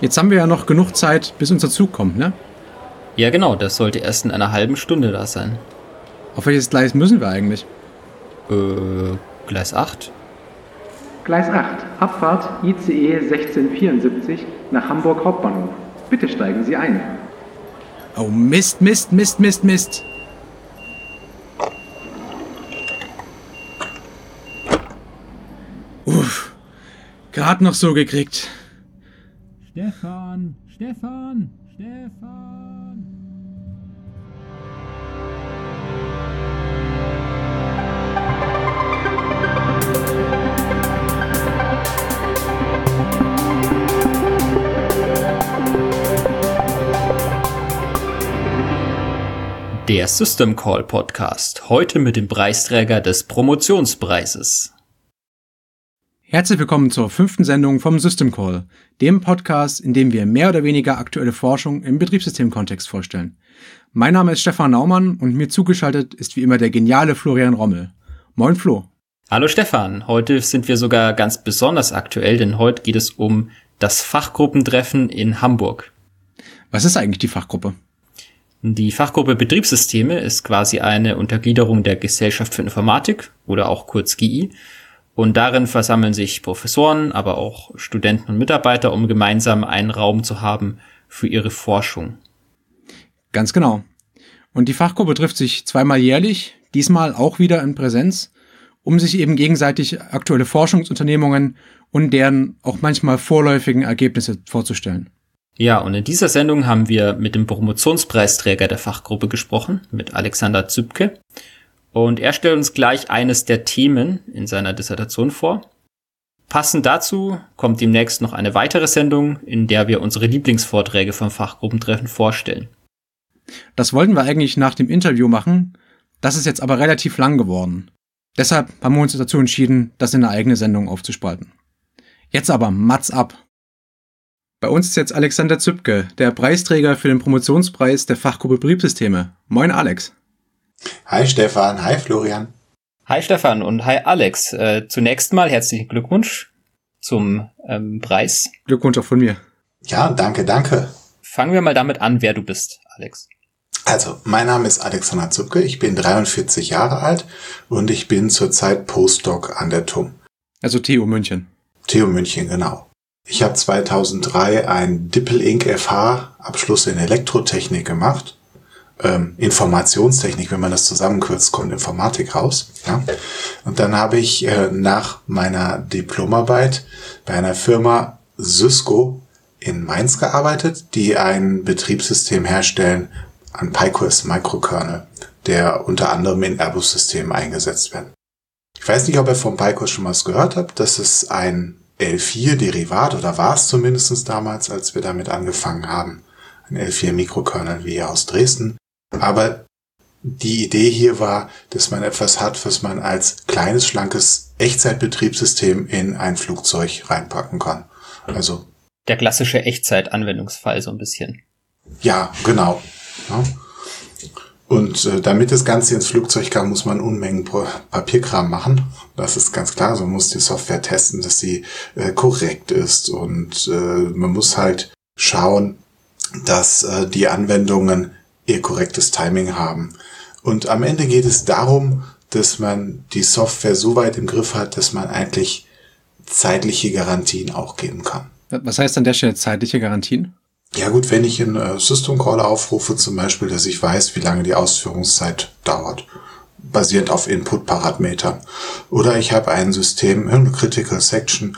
Jetzt haben wir ja noch genug Zeit, bis unser Zug kommt, ne? Ja, genau, das sollte erst in einer halben Stunde da sein. Auf welches Gleis müssen wir eigentlich? Äh, Gleis 8? Gleis 8, Abfahrt ICE 1674 nach Hamburg Hauptbahnhof. Bitte steigen Sie ein. Oh Mist, Mist, Mist, Mist, Mist. Uff, gerade noch so gekriegt. Stefan, Stefan, Stefan. Der System Call Podcast. Heute mit dem Preisträger des Promotionspreises. Herzlich willkommen zur fünften Sendung vom System Call, dem Podcast, in dem wir mehr oder weniger aktuelle Forschung im Betriebssystemkontext vorstellen. Mein Name ist Stefan Naumann und mir zugeschaltet ist wie immer der geniale Florian Rommel. Moin Flo. Hallo Stefan, heute sind wir sogar ganz besonders aktuell, denn heute geht es um das Fachgruppentreffen in Hamburg. Was ist eigentlich die Fachgruppe? Die Fachgruppe Betriebssysteme ist quasi eine Untergliederung der Gesellschaft für Informatik oder auch kurz GI. Und darin versammeln sich Professoren, aber auch Studenten und Mitarbeiter, um gemeinsam einen Raum zu haben für ihre Forschung. Ganz genau. Und die Fachgruppe trifft sich zweimal jährlich, diesmal auch wieder in Präsenz, um sich eben gegenseitig aktuelle Forschungsunternehmungen und deren auch manchmal vorläufigen Ergebnisse vorzustellen. Ja, und in dieser Sendung haben wir mit dem Promotionspreisträger der Fachgruppe gesprochen, mit Alexander Zübke. Und er stellt uns gleich eines der Themen in seiner Dissertation vor. Passend dazu kommt demnächst noch eine weitere Sendung, in der wir unsere Lieblingsvorträge vom Fachgruppentreffen vorstellen. Das wollten wir eigentlich nach dem Interview machen, das ist jetzt aber relativ lang geworden. Deshalb haben wir uns dazu entschieden, das in eine eigene Sendung aufzuspalten. Jetzt aber Mats ab. Bei uns ist jetzt Alexander Zübke, der Preisträger für den Promotionspreis der Fachgruppe Betriebssysteme. Moin Alex. Hi Stefan, hi Florian. Hi Stefan und hi Alex. Äh, zunächst mal herzlichen Glückwunsch zum ähm, Preis. Glückwunsch auch von mir. Ja, danke, danke. Fangen wir mal damit an, wer du bist, Alex. Also, mein Name ist Alexander Zübke, ich bin 43 Jahre alt und ich bin zurzeit Postdoc an der TUM. Also TU München. TU München, genau. Ich habe 2003 ein Dippel-Inc. FH Abschluss in Elektrotechnik gemacht. Ähm, Informationstechnik, wenn man das zusammenkürzt, kommt Informatik raus. Ja. Und dann habe ich äh, nach meiner Diplomarbeit bei einer Firma Cisco in Mainz gearbeitet, die ein Betriebssystem herstellen an PyQuest Microkernel, der unter anderem in Airbus-Systemen eingesetzt wird. Ich weiß nicht, ob ihr vom PyQuest schon mal was gehört habt. Das ist ein L4-Derivat oder war es zumindest damals, als wir damit angefangen haben. Ein L4-Mikrokernel wie aus Dresden. Aber die Idee hier war, dass man etwas hat, was man als kleines, schlankes Echtzeitbetriebssystem in ein Flugzeug reinpacken kann. Also. Der klassische Echtzeit-Anwendungsfall so ein bisschen. Ja, genau. Ja. Und äh, damit das Ganze ins Flugzeug kann, muss man Unmengen Papierkram machen. Das ist ganz klar. Also man muss die Software testen, dass sie äh, korrekt ist. Und äh, man muss halt schauen, dass äh, die Anwendungen ihr korrektes Timing haben. Und am Ende geht es darum, dass man die Software so weit im Griff hat, dass man eigentlich zeitliche Garantien auch geben kann. Was heißt an der Stelle zeitliche Garantien? Ja gut, wenn ich einen äh, System Call aufrufe, zum Beispiel, dass ich weiß, wie lange die Ausführungszeit dauert, basierend auf Input-Parametern. Oder ich habe ein System, eine Critical Section,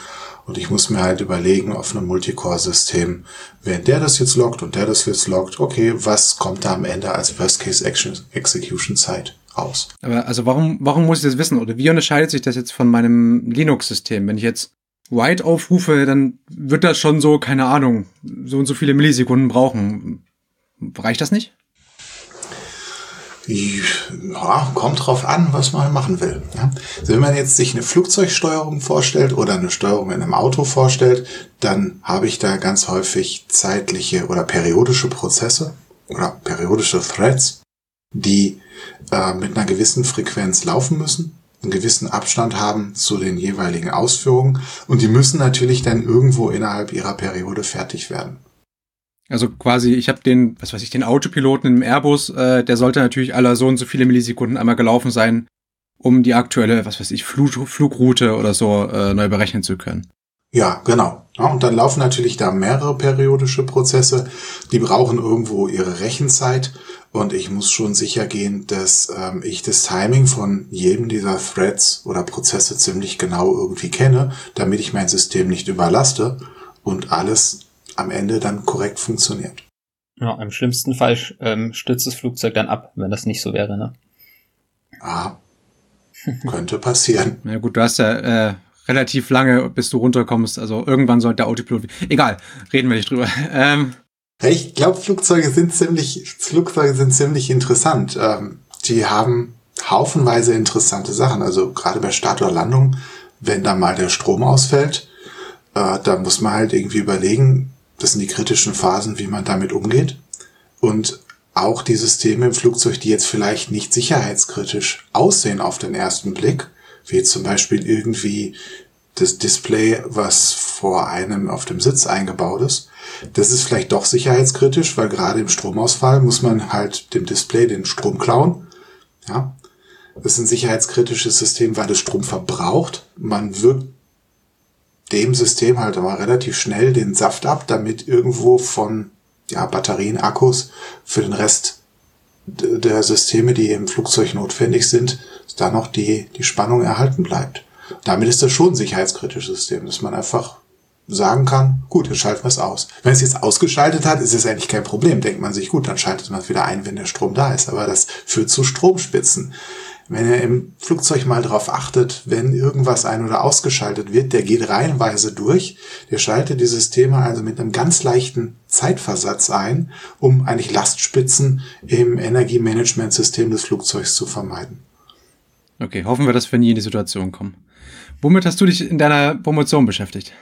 und ich muss mir halt überlegen, auf einem Multicore-System, wenn der das jetzt loggt und der das jetzt loggt, okay, was kommt da am Ende als Worst-Case-Execution-Zeit raus? Aber also warum, warum muss ich das wissen? Oder wie unterscheidet sich das jetzt von meinem Linux-System? Wenn ich jetzt Write aufrufe, dann wird das schon so, keine Ahnung, so und so viele Millisekunden brauchen. Reicht das nicht? Ja, kommt drauf an, was man machen will. Ja. Also wenn man jetzt sich eine Flugzeugsteuerung vorstellt oder eine Steuerung in einem Auto vorstellt, dann habe ich da ganz häufig zeitliche oder periodische Prozesse oder periodische Threads, die äh, mit einer gewissen Frequenz laufen müssen einen gewissen Abstand haben zu den jeweiligen Ausführungen und die müssen natürlich dann irgendwo innerhalb ihrer Periode fertig werden. Also quasi, ich habe den, was weiß ich, den Autopiloten im Airbus, äh, der sollte natürlich aller so und so viele Millisekunden einmal gelaufen sein, um die aktuelle, was weiß ich, Flug, Flugroute oder so äh, neu berechnen zu können. Ja, genau. Ja, und dann laufen natürlich da mehrere periodische Prozesse, die brauchen irgendwo ihre Rechenzeit und ich muss schon sicher gehen, dass ähm, ich das Timing von jedem dieser Threads oder Prozesse ziemlich genau irgendwie kenne, damit ich mein System nicht überlaste und alles am Ende dann korrekt funktioniert. Ja, im schlimmsten Fall ähm, stürzt das Flugzeug dann ab, wenn das nicht so wäre, ne? Ah, könnte passieren. Na gut, du hast ja äh, relativ lange, bis du runterkommst. Also irgendwann sollte der Autopilot. Egal, reden wir nicht drüber. Ähm, ich glaube, Flugzeuge sind ziemlich, Flugzeuge sind ziemlich interessant. Ähm, die haben haufenweise interessante Sachen. Also gerade bei Start oder Landung, wenn da mal der Strom ausfällt, äh, da muss man halt irgendwie überlegen, das sind die kritischen Phasen, wie man damit umgeht. Und auch die Systeme im Flugzeug, die jetzt vielleicht nicht sicherheitskritisch aussehen auf den ersten Blick, wie zum Beispiel irgendwie das Display, was vor einem auf dem Sitz eingebaut ist. Das ist vielleicht doch sicherheitskritisch, weil gerade im Stromausfall muss man halt dem Display den Strom klauen. Ja. Das ist ein sicherheitskritisches System, weil es Strom verbraucht. Man wirkt dem System halt aber relativ schnell den Saft ab, damit irgendwo von ja, Batterien, Akkus für den Rest der Systeme, die im Flugzeug notwendig sind, da noch die, die Spannung erhalten bleibt. Damit ist das schon ein sicherheitskritisches System, dass man einfach sagen kann, gut, jetzt schalten wir es aus. Wenn es jetzt ausgeschaltet hat, ist es eigentlich kein Problem. Denkt man sich, gut, dann schaltet man es wieder ein, wenn der Strom da ist. Aber das führt zu Stromspitzen. Wenn ihr im Flugzeug mal darauf achtet, wenn irgendwas ein- oder ausgeschaltet wird, der geht reihenweise durch. Der schaltet die Systeme also mit einem ganz leichten Zeitversatz ein, um eigentlich Lastspitzen im Energiemanagementsystem des Flugzeugs zu vermeiden. Okay, hoffen wir, dass wir nie in die Situation kommen. Womit hast du dich in deiner Promotion beschäftigt?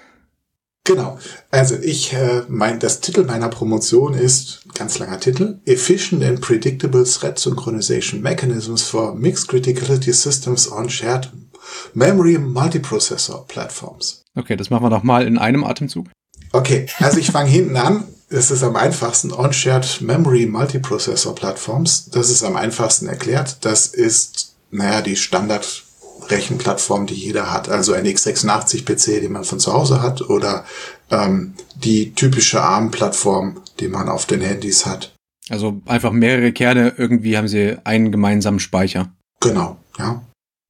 Genau. Also ich, äh, mein, das Titel meiner Promotion ist, ganz langer Titel, Efficient and Predictable Threat Synchronization Mechanisms for Mixed Criticality Systems on Shared Memory Multiprocessor Platforms. Okay, das machen wir noch mal in einem Atemzug. Okay, also ich fange hinten an. Das ist am einfachsten On-Shared Memory Multiprocessor Platforms. Das ist am einfachsten erklärt. Das ist, naja, die Standard Rechenplattform, die jeder hat. Also ein x86-PC, den man von zu Hause hat oder ähm, die typische ARM-Plattform, die man auf den Handys hat. Also einfach mehrere Kerne, irgendwie haben sie einen gemeinsamen Speicher. Genau, ja.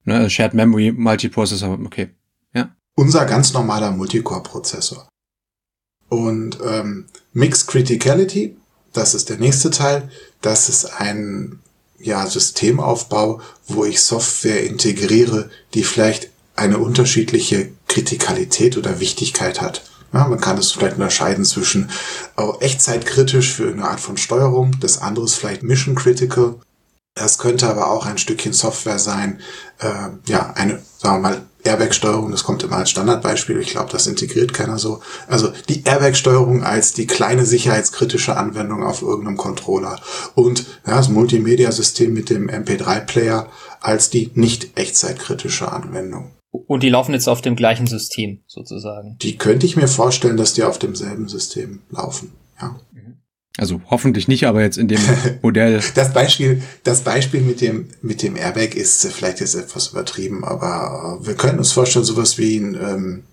Ne, also Shared Memory, Multiprocessor, okay. Ja. Unser ganz normaler Multicore-Prozessor. Und ähm, Mixed Criticality, das ist der nächste Teil. Das ist ein ja, Systemaufbau, wo ich Software integriere, die vielleicht eine unterschiedliche Kritikalität oder Wichtigkeit hat. Ja, man kann es vielleicht unterscheiden zwischen oh, echtzeitkritisch für eine Art von Steuerung, das andere ist vielleicht Mission Critical. Das könnte aber auch ein Stückchen Software sein, äh, ja, eine, sagen wir mal, Airbag-Steuerung, das kommt immer als Standardbeispiel, ich glaube, das integriert keiner so. Also die Airbag-Steuerung als die kleine sicherheitskritische Anwendung auf irgendeinem Controller und ja, das Multimedia-System mit dem MP3-Player als die nicht echtzeitkritische Anwendung. Und die laufen jetzt auf dem gleichen System sozusagen. Die könnte ich mir vorstellen, dass die auf demselben System laufen. Ja. Also hoffentlich nicht, aber jetzt in dem Modell. das Beispiel, das Beispiel mit dem, mit dem Airbag ist vielleicht jetzt etwas übertrieben, aber wir können uns vorstellen, sowas wie ein, ähm,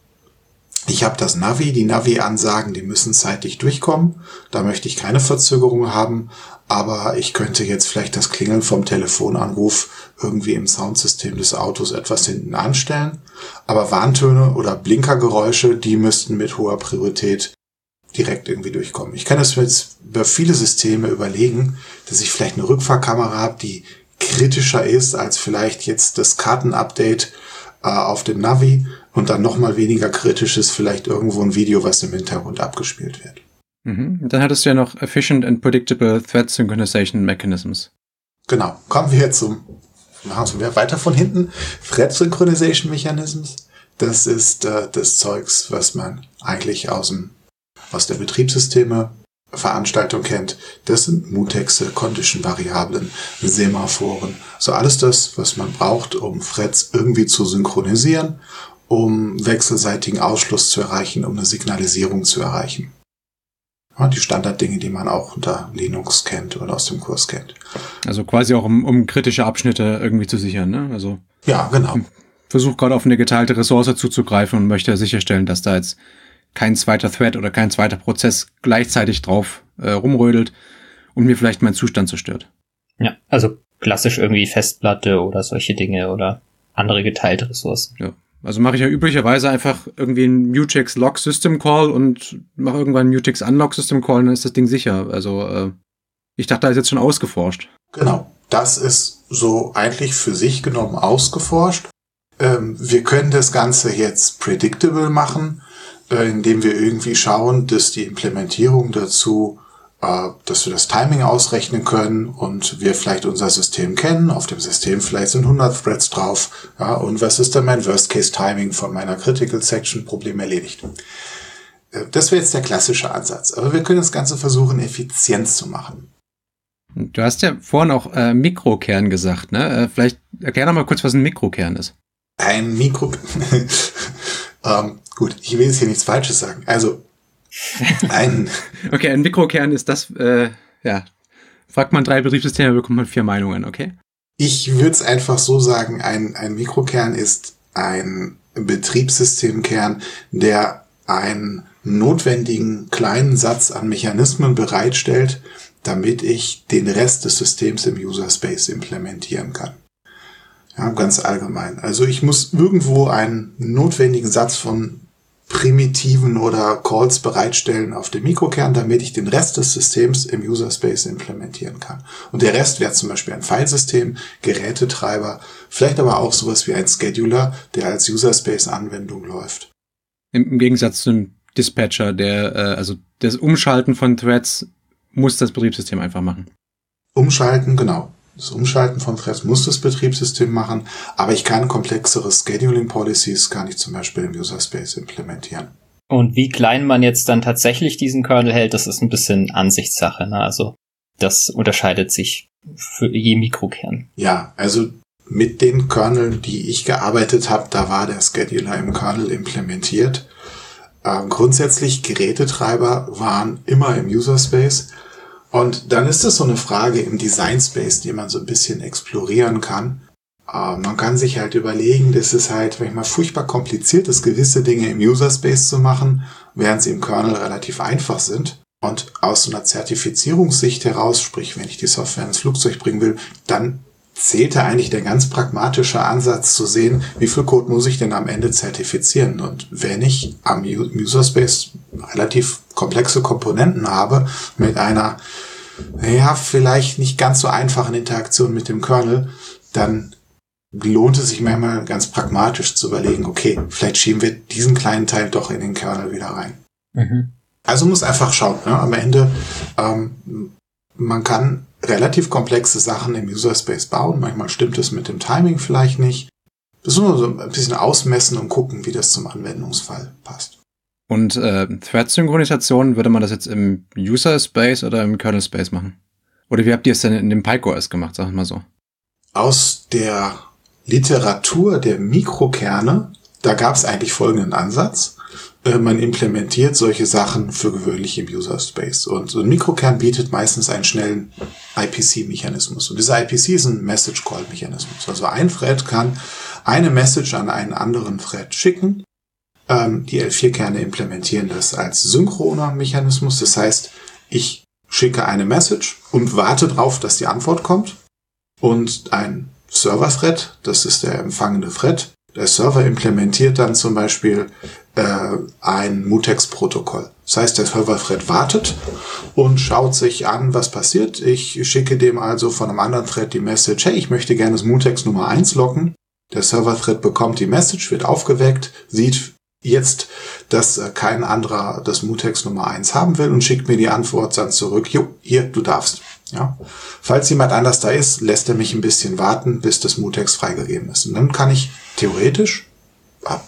ich habe das Navi, die Navi-Ansagen, die müssen zeitlich durchkommen. Da möchte ich keine Verzögerung haben, aber ich könnte jetzt vielleicht das Klingeln vom Telefonanruf irgendwie im Soundsystem des Autos etwas hinten anstellen. Aber Warntöne oder Blinkergeräusche, die müssten mit hoher Priorität direkt irgendwie durchkommen. Ich kann das jetzt über viele Systeme überlegen, dass ich vielleicht eine Rückfahrkamera habe, die kritischer ist als vielleicht jetzt das Kartenupdate äh, auf dem Navi und dann nochmal weniger kritisch ist vielleicht irgendwo ein Video, was im Hintergrund abgespielt wird. Mhm. Dann hattest du ja noch Efficient and Predictable Thread Synchronization Mechanisms. Genau. Kommen wir zum, machen wir weiter von hinten. Thread Synchronization Mechanisms. Das ist äh, das Zeugs, was man eigentlich aus dem aus der Betriebssysteme Veranstaltung kennt, das sind Mutexe, Condition-Variablen, Semaphoren. So alles das, was man braucht, um Threads irgendwie zu synchronisieren, um wechselseitigen Ausschluss zu erreichen, um eine Signalisierung zu erreichen. Ja, die Standarddinge, die man auch unter Linux kennt oder aus dem Kurs kennt. Also quasi auch um, um kritische Abschnitte irgendwie zu sichern, ne? Also ja, genau. Versucht gerade auf eine geteilte Ressource zuzugreifen und möchte sicherstellen, dass da jetzt kein zweiter Thread oder kein zweiter Prozess gleichzeitig drauf äh, rumrödelt und mir vielleicht meinen Zustand zerstört. Ja, also klassisch irgendwie Festplatte oder solche Dinge oder andere geteilte Ressourcen. Ja. Also mache ich ja üblicherweise einfach irgendwie einen Mutex Log System Call und mache irgendwann einen Mutex Unlock System Call und dann ist das Ding sicher. Also äh, ich dachte, da ist jetzt schon ausgeforscht. Genau. Das ist so eigentlich für sich genommen ausgeforscht. Ähm, wir können das Ganze jetzt predictable machen, äh, indem wir irgendwie schauen, dass die Implementierung dazu äh, dass wir das Timing ausrechnen können und wir vielleicht unser System kennen. Auf dem System vielleicht sind 100 Threads drauf. Ja, und was ist dann mein Worst-Case-Timing von meiner Critical Section? Problem erledigt. Äh, das wäre jetzt der klassische Ansatz. Aber wir können das Ganze versuchen, effizient zu machen. Du hast ja vorhin auch äh, Mikrokern gesagt, ne? Äh, vielleicht erklär doch mal kurz, was ein Mikrokern ist. Ein Mikro... ähm, gut, ich will jetzt hier nichts Falsches sagen. Also ein okay, ein Mikrokern ist das, äh, ja. Fragt man drei Betriebssysteme, bekommt man vier Meinungen, okay? Ich würde es einfach so sagen, ein, ein Mikrokern ist ein Betriebssystemkern, der einen notwendigen kleinen Satz an Mechanismen bereitstellt, damit ich den Rest des Systems im User Space implementieren kann. Ja, ganz allgemein. Also ich muss irgendwo einen notwendigen Satz von Primitiven oder Calls bereitstellen auf dem Mikrokern, damit ich den Rest des Systems im User Space implementieren kann. Und der Rest wäre zum Beispiel ein Filesystem, Gerätetreiber, vielleicht aber auch sowas wie ein Scheduler, der als User Space Anwendung läuft. Im, Gegensatz zum Dispatcher, der, äh, also das Umschalten von Threads muss das Betriebssystem einfach machen. Umschalten, genau. Das Umschalten von Threads muss das Betriebssystem machen, aber ich kann komplexere Scheduling Policies, kann ich zum Beispiel im User Space implementieren. Und wie klein man jetzt dann tatsächlich diesen Kernel hält, das ist ein bisschen Ansichtssache. Ne? Also das unterscheidet sich für je Mikrokern. Ja, also mit den Kerneln, die ich gearbeitet habe, da war der Scheduler im Kernel implementiert. Ähm, grundsätzlich Gerätetreiber waren immer im User Space und dann ist es so eine Frage im Design Space, die man so ein bisschen explorieren kann. Äh, man kann sich halt überlegen, dass es halt manchmal furchtbar kompliziert ist, gewisse Dinge im User Space zu machen, während sie im Kernel relativ einfach sind. Und aus einer Zertifizierungssicht heraus, sprich, wenn ich die Software ins Flugzeug bringen will, dann zählte eigentlich der ganz pragmatische Ansatz zu sehen, wie viel Code muss ich denn am Ende zertifizieren. Und wenn ich am User Space relativ komplexe Komponenten habe mit einer, ja, vielleicht nicht ganz so einfachen Interaktion mit dem Kernel, dann lohnt es sich manchmal ganz pragmatisch zu überlegen, okay, vielleicht schieben wir diesen kleinen Teil doch in den Kernel wieder rein. Mhm. Also muss einfach schauen. Ne? Am Ende, ähm, man kann relativ komplexe Sachen im User Space bauen. Manchmal stimmt es mit dem Timing vielleicht nicht. Das ist nur so ein bisschen ausmessen und gucken, wie das zum Anwendungsfall passt. Und äh, Thread-Synchronisation, würde man das jetzt im User Space oder im Kernel Space machen? Oder wie habt ihr es denn in dem PyCore gemacht, sag mal so? Aus der Literatur der Mikrokerne, da gab es eigentlich folgenden Ansatz. Äh, man implementiert solche Sachen für gewöhnlich im User Space. Und so ein Mikrokern bietet meistens einen schnellen IPC-Mechanismus. Und dieser IPC ist ein Message-Call-Mechanismus. Also ein Thread kann eine Message an einen anderen Thread schicken. Ähm, die L4-Kerne implementieren das als synchroner Mechanismus. Das heißt, ich schicke eine Message und warte darauf, dass die Antwort kommt. Und ein Server-Thread, das ist der empfangene Thread, der Server implementiert dann zum Beispiel äh, ein Mutex-Protokoll. Das heißt, der Server-Thread wartet und schaut sich an, was passiert. Ich schicke dem also von einem anderen Thread die Message, hey, ich möchte gerne das Mutex Nummer 1 locken. Der Server-Thread bekommt die Message, wird aufgeweckt, sieht jetzt, dass äh, kein anderer das Mutex Nummer 1 haben will und schickt mir die Antwort dann zurück, jo, hier, du darfst. Ja. Falls jemand anders da ist, lässt er mich ein bisschen warten, bis das Mutex freigegeben ist. Und dann kann ich theoretisch,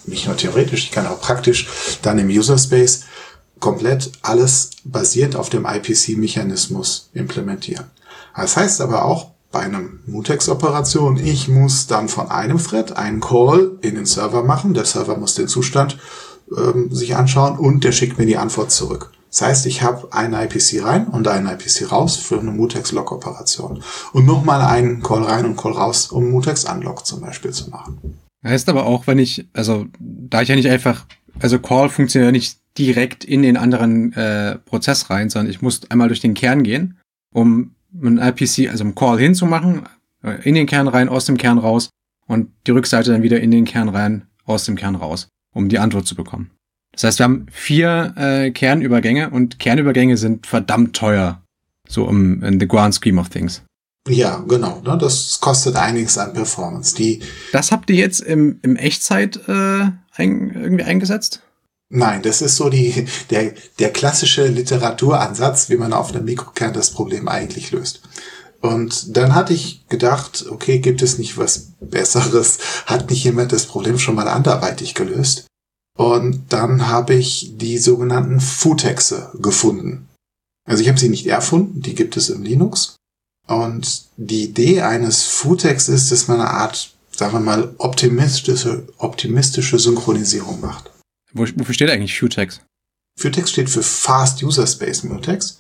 nicht nur theoretisch, ich kann auch praktisch dann im User Space komplett alles basierend auf dem IPC-Mechanismus implementieren. Das heißt aber auch, bei einem Mutex-Operation, ich muss dann von einem Thread einen Call in den Server machen. Der Server muss den Zustand ähm, sich anschauen und der schickt mir die Antwort zurück. Das heißt, ich habe einen IPC rein und einen IPC raus für eine Mutex-Log-Operation. Und nochmal einen Call rein und Call raus, um Mutex-Unlock zum Beispiel zu machen. Heißt aber auch, wenn ich, also da ich ja nicht einfach, also Call funktioniert ja nicht direkt in den anderen äh, Prozess rein, sondern ich muss einmal durch den Kern gehen, um einen IPC, also einen Call hinzumachen, äh, in den Kern rein, aus dem Kern raus und die Rückseite dann wieder in den Kern rein, aus dem Kern raus, um die Antwort zu bekommen. Das heißt, wir haben vier äh, Kernübergänge und Kernübergänge sind verdammt teuer. So im in the grand scheme of things. Ja, genau. Ne? Das kostet einiges an Performance. Die das habt ihr jetzt im, im Echtzeit äh, ein, irgendwie eingesetzt? Nein, das ist so die, der, der klassische Literaturansatz, wie man auf einem Mikrokern das Problem eigentlich löst. Und dann hatte ich gedacht, okay, gibt es nicht was Besseres? Hat nicht jemand das Problem schon mal anderweitig gelöst? Und dann habe ich die sogenannten Futexe gefunden. Also ich habe sie nicht erfunden, die gibt es im Linux. Und die Idee eines Futex ist, dass man eine Art, sagen wir mal, optimistische, optimistische Synchronisierung macht. Wofür steht eigentlich Futex? Futex steht für Fast User Space Mutex.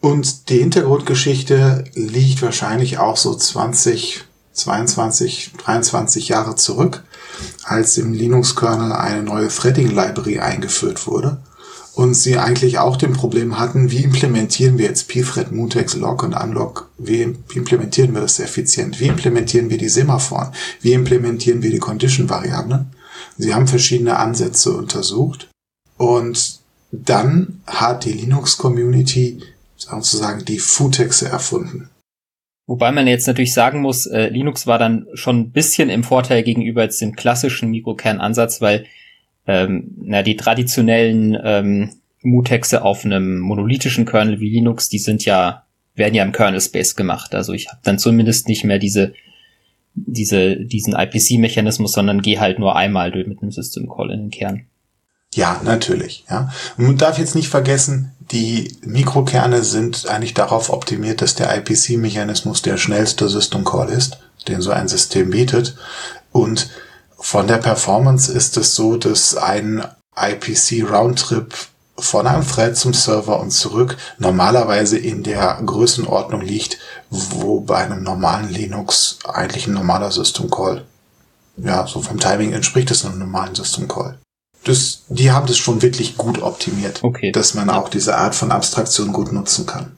Und die Hintergrundgeschichte liegt wahrscheinlich auch so 20, 22, 23 Jahre zurück, als im Linux-Kernel eine neue Threading-Library eingeführt wurde und sie eigentlich auch dem Problem hatten, wie implementieren wir jetzt pthread, mutex, log und unlock, wie implementieren wir das effizient, wie implementieren wir die Semaphoren, wie implementieren wir die Condition-Variablen. Sie haben verschiedene Ansätze untersucht und dann hat die Linux-Community sozusagen die Futexe erfunden. Wobei man jetzt natürlich sagen muss, äh, Linux war dann schon ein bisschen im Vorteil gegenüber jetzt dem klassischen Mikrokernansatz, weil ähm, na, die traditionellen ähm, Mutexe auf einem monolithischen Kernel wie Linux, die sind ja, werden ja im Kernel Space gemacht. Also ich habe dann zumindest nicht mehr diese diese, diesen IPC-Mechanismus, sondern gehe halt nur einmal durch mit einem System Call in den Kern. Ja, natürlich, ja. Man darf jetzt nicht vergessen, die Mikrokerne sind eigentlich darauf optimiert, dass der IPC-Mechanismus der schnellste System Call ist, den so ein System bietet. Und von der Performance ist es so, dass ein IPC Roundtrip von einem Thread zum Server und zurück normalerweise in der Größenordnung liegt, wo bei einem normalen Linux eigentlich ein normaler System Call, ja, so vom Timing entspricht es einem normalen System Call. Das, die haben das schon wirklich gut optimiert, okay. dass man auch diese Art von Abstraktion gut nutzen kann.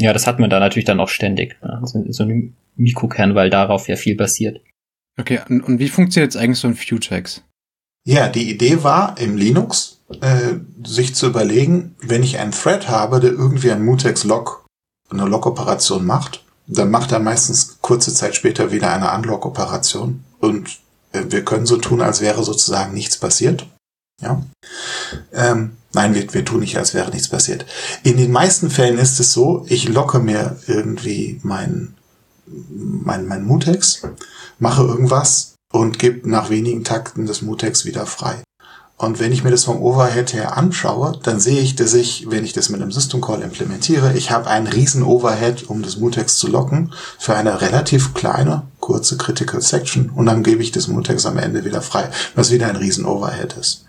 Ja, das hat man da natürlich dann auch ständig. Ne? So, so ein Mikrokern, weil darauf ja viel basiert. Okay, und, und wie funktioniert jetzt eigentlich so ein Futex? Ja, die Idee war im Linux, äh, sich zu überlegen, wenn ich einen Thread habe, der irgendwie ein Mutex-Log, eine Log-Operation macht, dann macht er meistens kurze Zeit später wieder eine Unlock-Operation. Und äh, wir können so tun, als wäre sozusagen nichts passiert. Ja. Ähm, nein, wir, wir tun nicht, als wäre nichts passiert. In den meisten Fällen ist es so, ich locke mir irgendwie mein, mein, mein Mutex, mache irgendwas und gebe nach wenigen Takten das Mutex wieder frei. Und wenn ich mir das vom Overhead her anschaue, dann sehe ich, dass ich, wenn ich das mit einem System Call implementiere, ich habe einen riesen Overhead, um das Mutex zu locken, für eine relativ kleine, kurze Critical Section. Und dann gebe ich das Mutex am Ende wieder frei, was wieder ein riesen Overhead ist.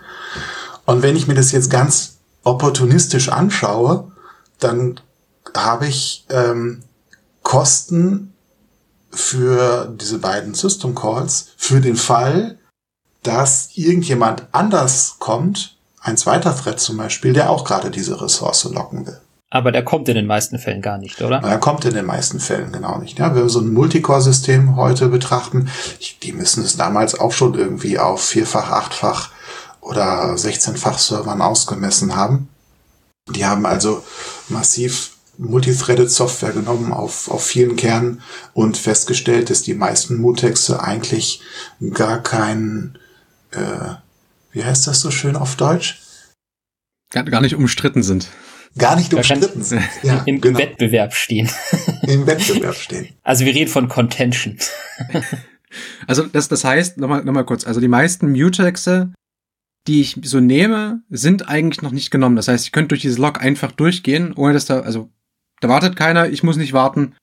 Und wenn ich mir das jetzt ganz opportunistisch anschaue, dann habe ich ähm, Kosten für diese beiden System Calls für den Fall, dass irgendjemand anders kommt, ein zweiter Thread zum Beispiel, der auch gerade diese Ressource locken will. Aber der kommt in den meisten Fällen gar nicht, oder? Er kommt in den meisten Fällen genau nicht. Ja, wenn wir so ein Multicore-System heute betrachten, die müssen es damals auch schon irgendwie auf vierfach, achtfach oder 16-fach Servern ausgemessen haben. Die haben also massiv multithreaded Software genommen auf, auf vielen Kernen und festgestellt, dass die meisten Mutexe eigentlich gar kein, äh, wie heißt das so schön auf Deutsch? Gar, gar nicht umstritten sind. Gar nicht gar umstritten sind. Ja, Im genau. Wettbewerb stehen. Im Wettbewerb stehen. Also wir reden von Contention. Also das, das heißt, nochmal noch mal kurz, also die meisten Mutexe die ich so nehme, sind eigentlich noch nicht genommen. Das heißt, ich könnte durch dieses Log einfach durchgehen, ohne dass da, also da wartet keiner, ich muss nicht warten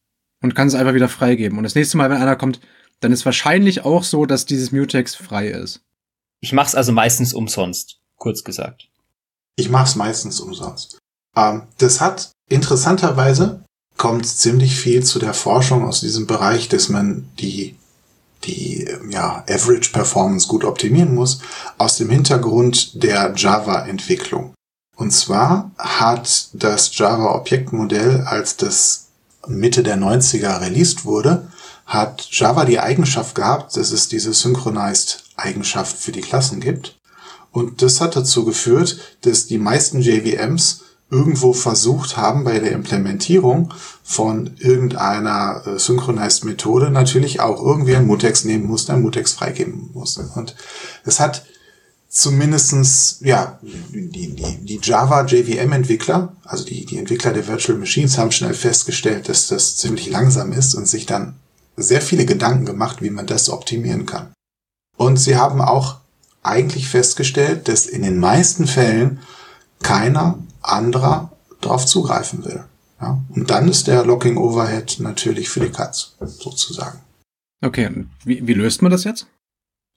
und kann es einfach wieder freigeben. Und das nächste Mal, wenn einer kommt, dann ist wahrscheinlich auch so, dass dieses Mutex frei ist. Ich mach's also meistens umsonst, kurz gesagt. Ich mach's meistens umsonst. Ähm, das hat interessanterweise kommt ziemlich viel zu der Forschung aus diesem Bereich, dass man die die ja, Average Performance gut optimieren muss, aus dem Hintergrund der Java-Entwicklung. Und zwar hat das Java-Objektmodell, als das Mitte der 90er released wurde, hat Java die Eigenschaft gehabt, dass es diese Synchronized Eigenschaft für die Klassen gibt. Und das hat dazu geführt, dass die meisten JVMs irgendwo versucht haben, bei der Implementierung von irgendeiner äh, Synchronized Methode natürlich auch irgendwie ein Mutex nehmen musste, ein Mutex freigeben musste. Und es hat zumindestens ja, die, die, die Java JVM Entwickler, also die, die Entwickler der Virtual Machines haben schnell festgestellt, dass das ziemlich langsam ist und sich dann sehr viele Gedanken gemacht, wie man das optimieren kann. Und sie haben auch eigentlich festgestellt, dass in den meisten Fällen keiner anderer darauf zugreifen will. Ja? Und dann ist der Locking Overhead natürlich für die Katz, sozusagen. Okay, wie, wie löst man das jetzt?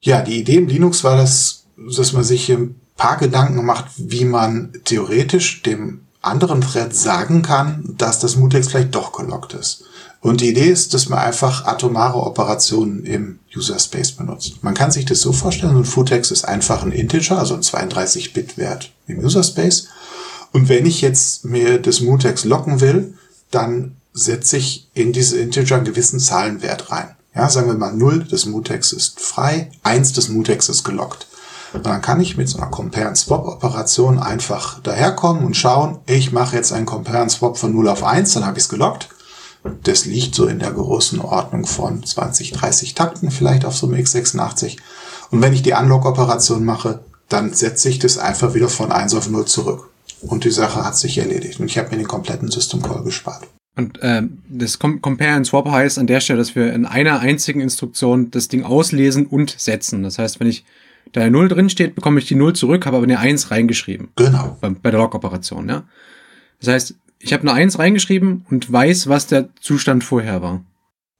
Ja, die Idee im Linux war das, dass man sich ein paar Gedanken macht, wie man theoretisch dem anderen Thread sagen kann, dass das Mutex vielleicht doch gelockt ist. Und die Idee ist, dass man einfach atomare Operationen im User Space benutzt. Man kann sich das so vorstellen, ein Futex ist einfach ein Integer, also ein 32-Bit-Wert im User Space. Und wenn ich jetzt mir das Mutex locken will, dann setze ich in diese Integer einen gewissen Zahlenwert rein. Ja, sagen wir mal 0, das Mutex ist frei, 1, das Mutex ist gelockt. Und dann kann ich mit so einer Compare-and-Swap-Operation einfach daherkommen und schauen, ich mache jetzt einen Compare-and-Swap von 0 auf 1, dann habe ich es gelockt. Das liegt so in der großen Ordnung von 20, 30 Takten vielleicht auf so einem x86. Und wenn ich die Unlock-Operation mache, dann setze ich das einfach wieder von 1 auf 0 zurück. Und die Sache hat sich erledigt. Und ich habe mir den kompletten System Call gespart. Und ähm, das Com Compare and Swap heißt an der Stelle, dass wir in einer einzigen Instruktion das Ding auslesen und setzen. Das heißt, wenn ich da eine 0 drin steht, bekomme ich die 0 zurück, habe aber eine 1 reingeschrieben. Genau. Bei, bei der Log-Operation, ja. Das heißt, ich habe eine 1 reingeschrieben und weiß, was der Zustand vorher war.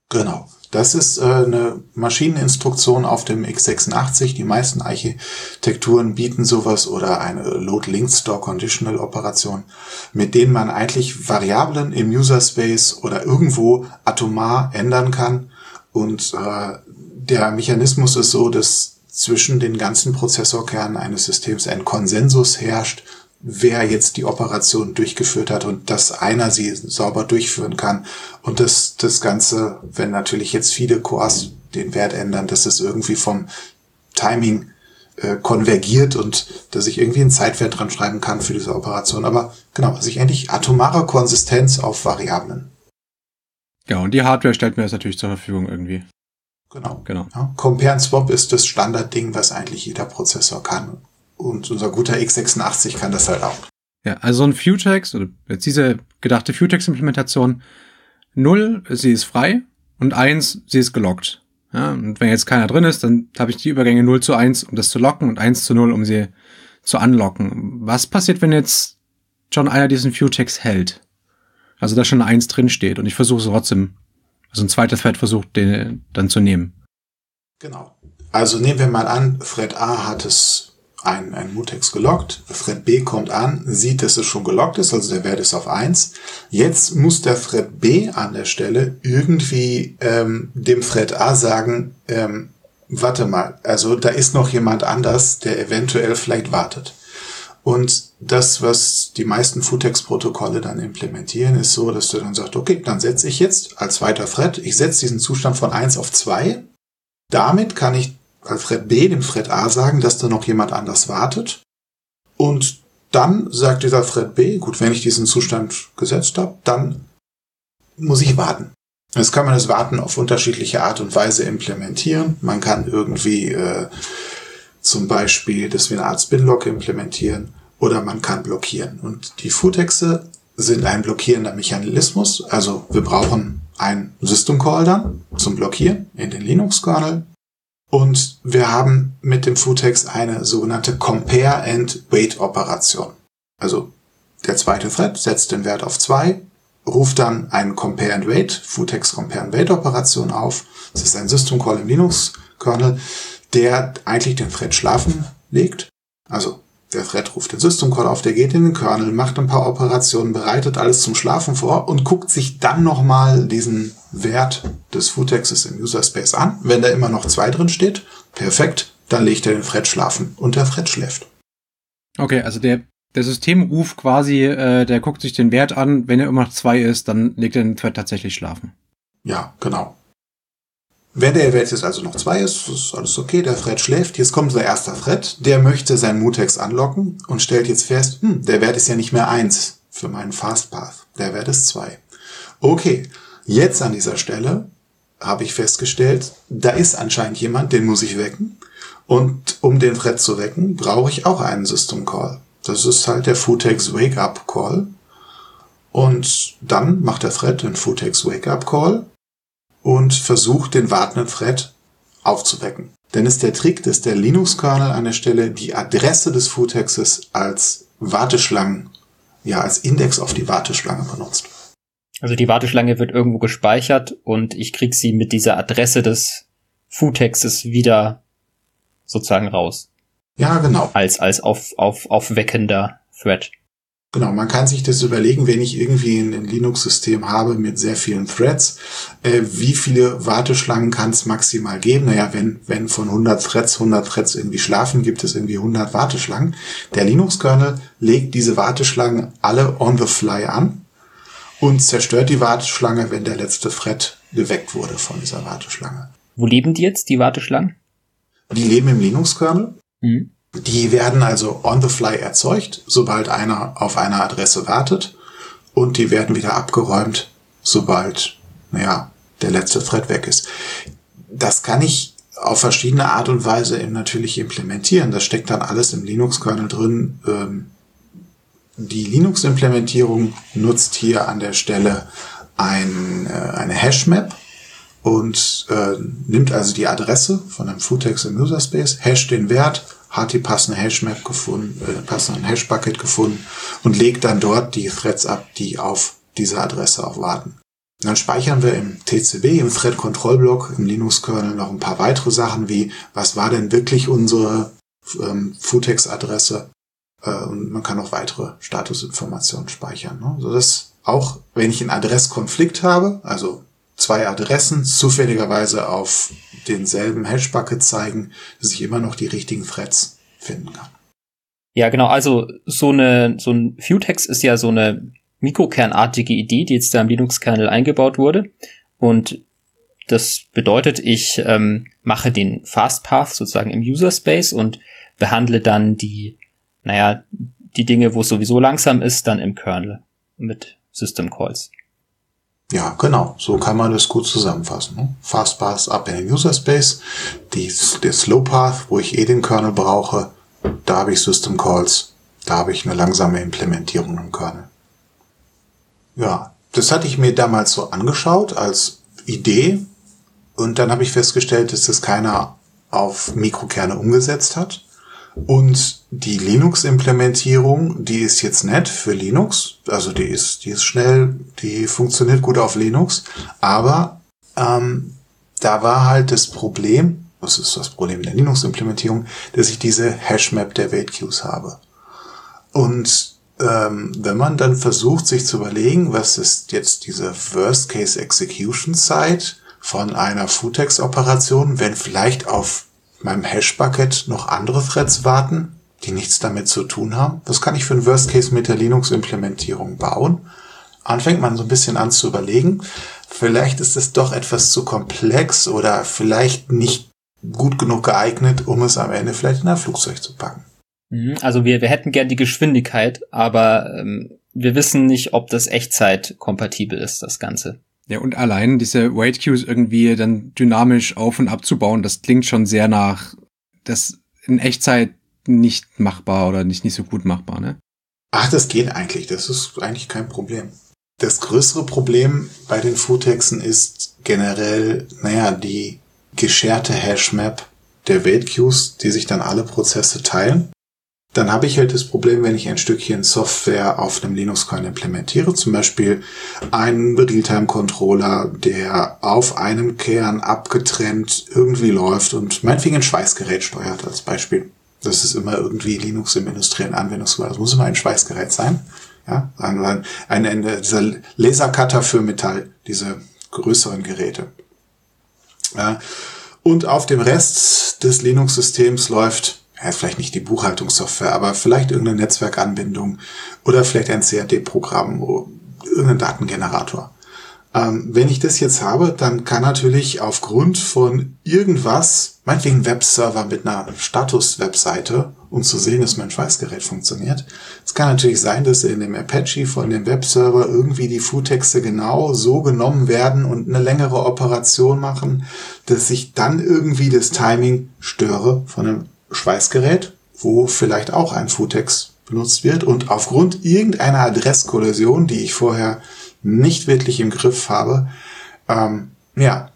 Genau. Das ist äh, eine Maschineninstruktion auf dem x86. Die meisten Architekturen bieten sowas oder eine Load-Linked-Store-Conditional-Operation, mit denen man eigentlich Variablen im User-Space oder irgendwo atomar ändern kann. Und äh, der Mechanismus ist so, dass zwischen den ganzen Prozessorkernen eines Systems ein Konsensus herrscht, wer jetzt die Operation durchgeführt hat und dass einer sie sauber durchführen kann. Und das, das Ganze, wenn natürlich jetzt viele Cores den Wert ändern, dass es irgendwie vom Timing äh, konvergiert und dass ich irgendwie einen Zeitwert dran schreiben kann für diese Operation. Aber genau, also ich endlich atomare Konsistenz auf Variablen. Ja, und die Hardware stellt mir das natürlich zur Verfügung irgendwie. Genau. Genau. Ja, Compare and Swap ist das Standardding, was eigentlich jeder Prozessor kann. Und unser guter x86 kann das halt auch. Ja, also ein Futex, oder jetzt diese gedachte Futex-Implementation, 0, sie ist frei und 1, sie ist gelockt. Ja, und wenn jetzt keiner drin ist, dann habe ich die Übergänge 0 zu 1, um das zu locken und 1 zu 0, um sie zu unlocken. Was passiert, wenn jetzt schon einer diesen Futex hält? Also da schon eine 1 drin steht und ich versuche es trotzdem, also ein zweiter Thread versucht, den dann zu nehmen. Genau. Also nehmen wir mal an, Thread A hat es ein, ein Mutex gelockt. Thread B kommt an, sieht, dass es schon gelockt ist, also der Wert ist auf eins. Jetzt muss der Thread B an der Stelle irgendwie ähm, dem Thread A sagen, ähm, warte mal, also da ist noch jemand anders, der eventuell vielleicht wartet. Und das, was die meisten Futex-Protokolle dann implementieren, ist so, dass du dann sagst, okay, dann setze ich jetzt als zweiter Thread, ich setze diesen Zustand von eins auf zwei. Damit kann ich Alfred B. dem Fred A. sagen, dass da noch jemand anders wartet. Und dann sagt dieser Fred B., gut, wenn ich diesen Zustand gesetzt habe, dann muss ich warten. Jetzt kann man das Warten auf unterschiedliche Art und Weise implementieren. Man kann irgendwie äh, zum Beispiel, dass wir eine Art Spinlock implementieren oder man kann blockieren. Und die Futexe sind ein blockierender Mechanismus. Also wir brauchen ein System Call dann zum Blockieren in den Linux-Kernel Und wir haben mit dem Futex eine sogenannte Compare and Wait Operation. Also der zweite Thread setzt den Wert auf zwei, ruft dann einen Compare and Wait, Futex Compare and Wait Operation auf. Das ist ein System Call im Linux Kernel, der eigentlich den Thread schlafen legt. Also der Thread ruft den System Call auf, der geht in den Kernel, macht ein paar Operationen, bereitet alles zum Schlafen vor und guckt sich dann nochmal diesen Wert des Foodtexes im User Space an. Wenn da immer noch zwei drin steht, perfekt, dann legt er den Thread schlafen und der Thread schläft. Okay, also der, der Systemruf quasi, äh, der guckt sich den Wert an, wenn er immer noch zwei ist, dann legt er den Thread tatsächlich schlafen. Ja, genau. Wenn der Wert jetzt also noch zwei ist, ist alles okay, der Thread schläft. Jetzt kommt unser erster Thread, der möchte sein Mutex anlocken und stellt jetzt fest, hm, der Wert ist ja nicht mehr eins für meinen Fastpath. Der Wert ist zwei. Okay, jetzt an dieser Stelle habe ich festgestellt, da ist anscheinend jemand, den muss ich wecken. Und um den Thread zu wecken, brauche ich auch einen System Call. Das ist halt der Futex Wake Up Call. Und dann macht der Thread den Futex Wake Up Call und versucht, den wartenden Thread aufzuwecken. Denn ist der Trick, dass der Linux-Kernel an der Stelle die Adresse des Futexes als Warteschlangen, ja, als Index auf die Warteschlange benutzt. Also die Warteschlange wird irgendwo gespeichert und ich krieg sie mit dieser Adresse des Futexes wieder sozusagen raus. Ja, genau. Als, als auf, auf, aufweckender Thread. Genau, man kann sich das überlegen, wenn ich irgendwie ein, ein Linux-System habe mit sehr vielen Threads, äh, wie viele Warteschlangen kann es maximal geben? Naja, wenn, wenn von 100 Threads 100 Threads irgendwie schlafen, gibt es irgendwie 100 Warteschlangen. Der Linux-Kernel legt diese Warteschlangen alle on the fly an und zerstört die Warteschlange, wenn der letzte Thread geweckt wurde von dieser Warteschlange. Wo leben die jetzt, die Warteschlangen? Die leben im Linux-Kernel. Mhm. Die werden also on the fly erzeugt, sobald einer auf einer Adresse wartet. Und die werden wieder abgeräumt, sobald, naja, der letzte Thread weg ist. Das kann ich auf verschiedene Art und Weise natürlich implementieren. Das steckt dann alles im Linux-Kernel drin. Ähm, die Linux-Implementierung nutzt hier an der Stelle ein, äh, eine Hash-Map und äh, nimmt also die Adresse von einem Futex im User Space, hasht den Wert, hat die passende Hashmap gefunden, äh, passenden Hashbucket gefunden und legt dann dort die Threads ab, die auf diese Adresse auch warten. Und dann speichern wir im TCB, im Thread Control Block, im Linux-Kernel noch ein paar weitere Sachen wie, was war denn wirklich unsere ähm, Futex-Adresse? Äh, und man kann auch weitere Statusinformationen speichern. Ne? So dass auch, wenn ich einen Adresskonflikt habe, also zwei Adressen zufälligerweise auf denselben Hashbucket zeigen, dass ich immer noch die richtigen Threads finden kann. Ja, genau. Also so eine so ein Vutex ist ja so eine mikrokernartige Idee, die jetzt da im Linux-Kernel eingebaut wurde. Und das bedeutet, ich ähm, mache den Fastpath sozusagen im User Space und behandle dann die, naja, die Dinge, wo es sowieso langsam ist, dann im Kernel mit System Calls. Ja, genau. So kann man das gut zusammenfassen. Ne? Fastpath ab in den User Space, die, der Slow Path, wo ich eh den Kernel brauche, da habe ich System Calls, da habe ich eine langsame Implementierung im Kernel. Ja, das hatte ich mir damals so angeschaut als Idee und dann habe ich festgestellt, dass das keiner auf Mikrokerne umgesetzt hat. Und die Linux-Implementierung, die ist jetzt nett für Linux. Also die ist, die ist schnell, die funktioniert gut auf Linux. Aber ähm, da war halt das Problem, das ist das Problem der Linux-Implementierung, dass ich diese Hashmap der Wait Queues habe. Und ähm, wenn man dann versucht, sich zu überlegen, was ist jetzt diese Worst-Case Execution Zeit von einer Futex-Operation, wenn vielleicht auf meinem Hash-Bucket noch andere Threads warten, die nichts damit zu tun haben? Was kann ich für ein Worst Case mit der Linux-Implementierung bauen? Dann fängt man so ein bisschen an zu überlegen, vielleicht ist es doch etwas zu komplex oder vielleicht nicht gut genug geeignet, um es am Ende vielleicht in ein Flugzeug zu packen. Mhm, also wir, wir hätten gern die Geschwindigkeit, aber ähm, wir wissen nicht, ob das Echtzeit kompatibel ist, das Ganze. Ja, und allein diese Wait Queues irgendwie dann dynamisch auf und abzubauen, das klingt schon sehr nach, das in Echtzeit nicht machbar oder nicht, nicht so gut machbar, ne? Ach, das geht eigentlich. Das ist eigentlich kein Problem. Das größere Problem bei den Futexen ist generell, naja, die gescherte Hashmap der Wait Queues, die sich dann alle Prozesse teilen. Dann habe ich halt das Problem, wenn ich ein Stückchen Software auf einem Linux-Kernel implementiere, zum Beispiel einen Realtime-Controller, der auf einem Kern abgetrennt irgendwie läuft und meinetwegen ein Schweißgerät steuert als Beispiel. Das ist immer irgendwie Linux im industriellen Anwendungsfall. Das muss immer ein Schweißgerät sein. Ja, ein, ein, ein, dieser Lasercutter für Metall, diese größeren Geräte. Ja, und auf dem Rest des Linux-Systems läuft ja, vielleicht nicht die Buchhaltungssoftware, aber vielleicht irgendeine Netzwerkanbindung oder vielleicht ein CAD-Programm irgendein Datengenerator. Ähm, wenn ich das jetzt habe, dann kann natürlich aufgrund von irgendwas, meinetwegen Webserver mit einer Status-Webseite, um zu sehen, dass mein Schweißgerät funktioniert. Es kann natürlich sein, dass in dem Apache von dem Webserver irgendwie die Foodtexte genau so genommen werden und eine längere Operation machen, dass ich dann irgendwie das Timing störe von einem Schweißgerät, wo vielleicht auch ein Foodtext benutzt wird und aufgrund irgendeiner Adresskollision, die ich vorher nicht wirklich im Griff habe, ähm, ja,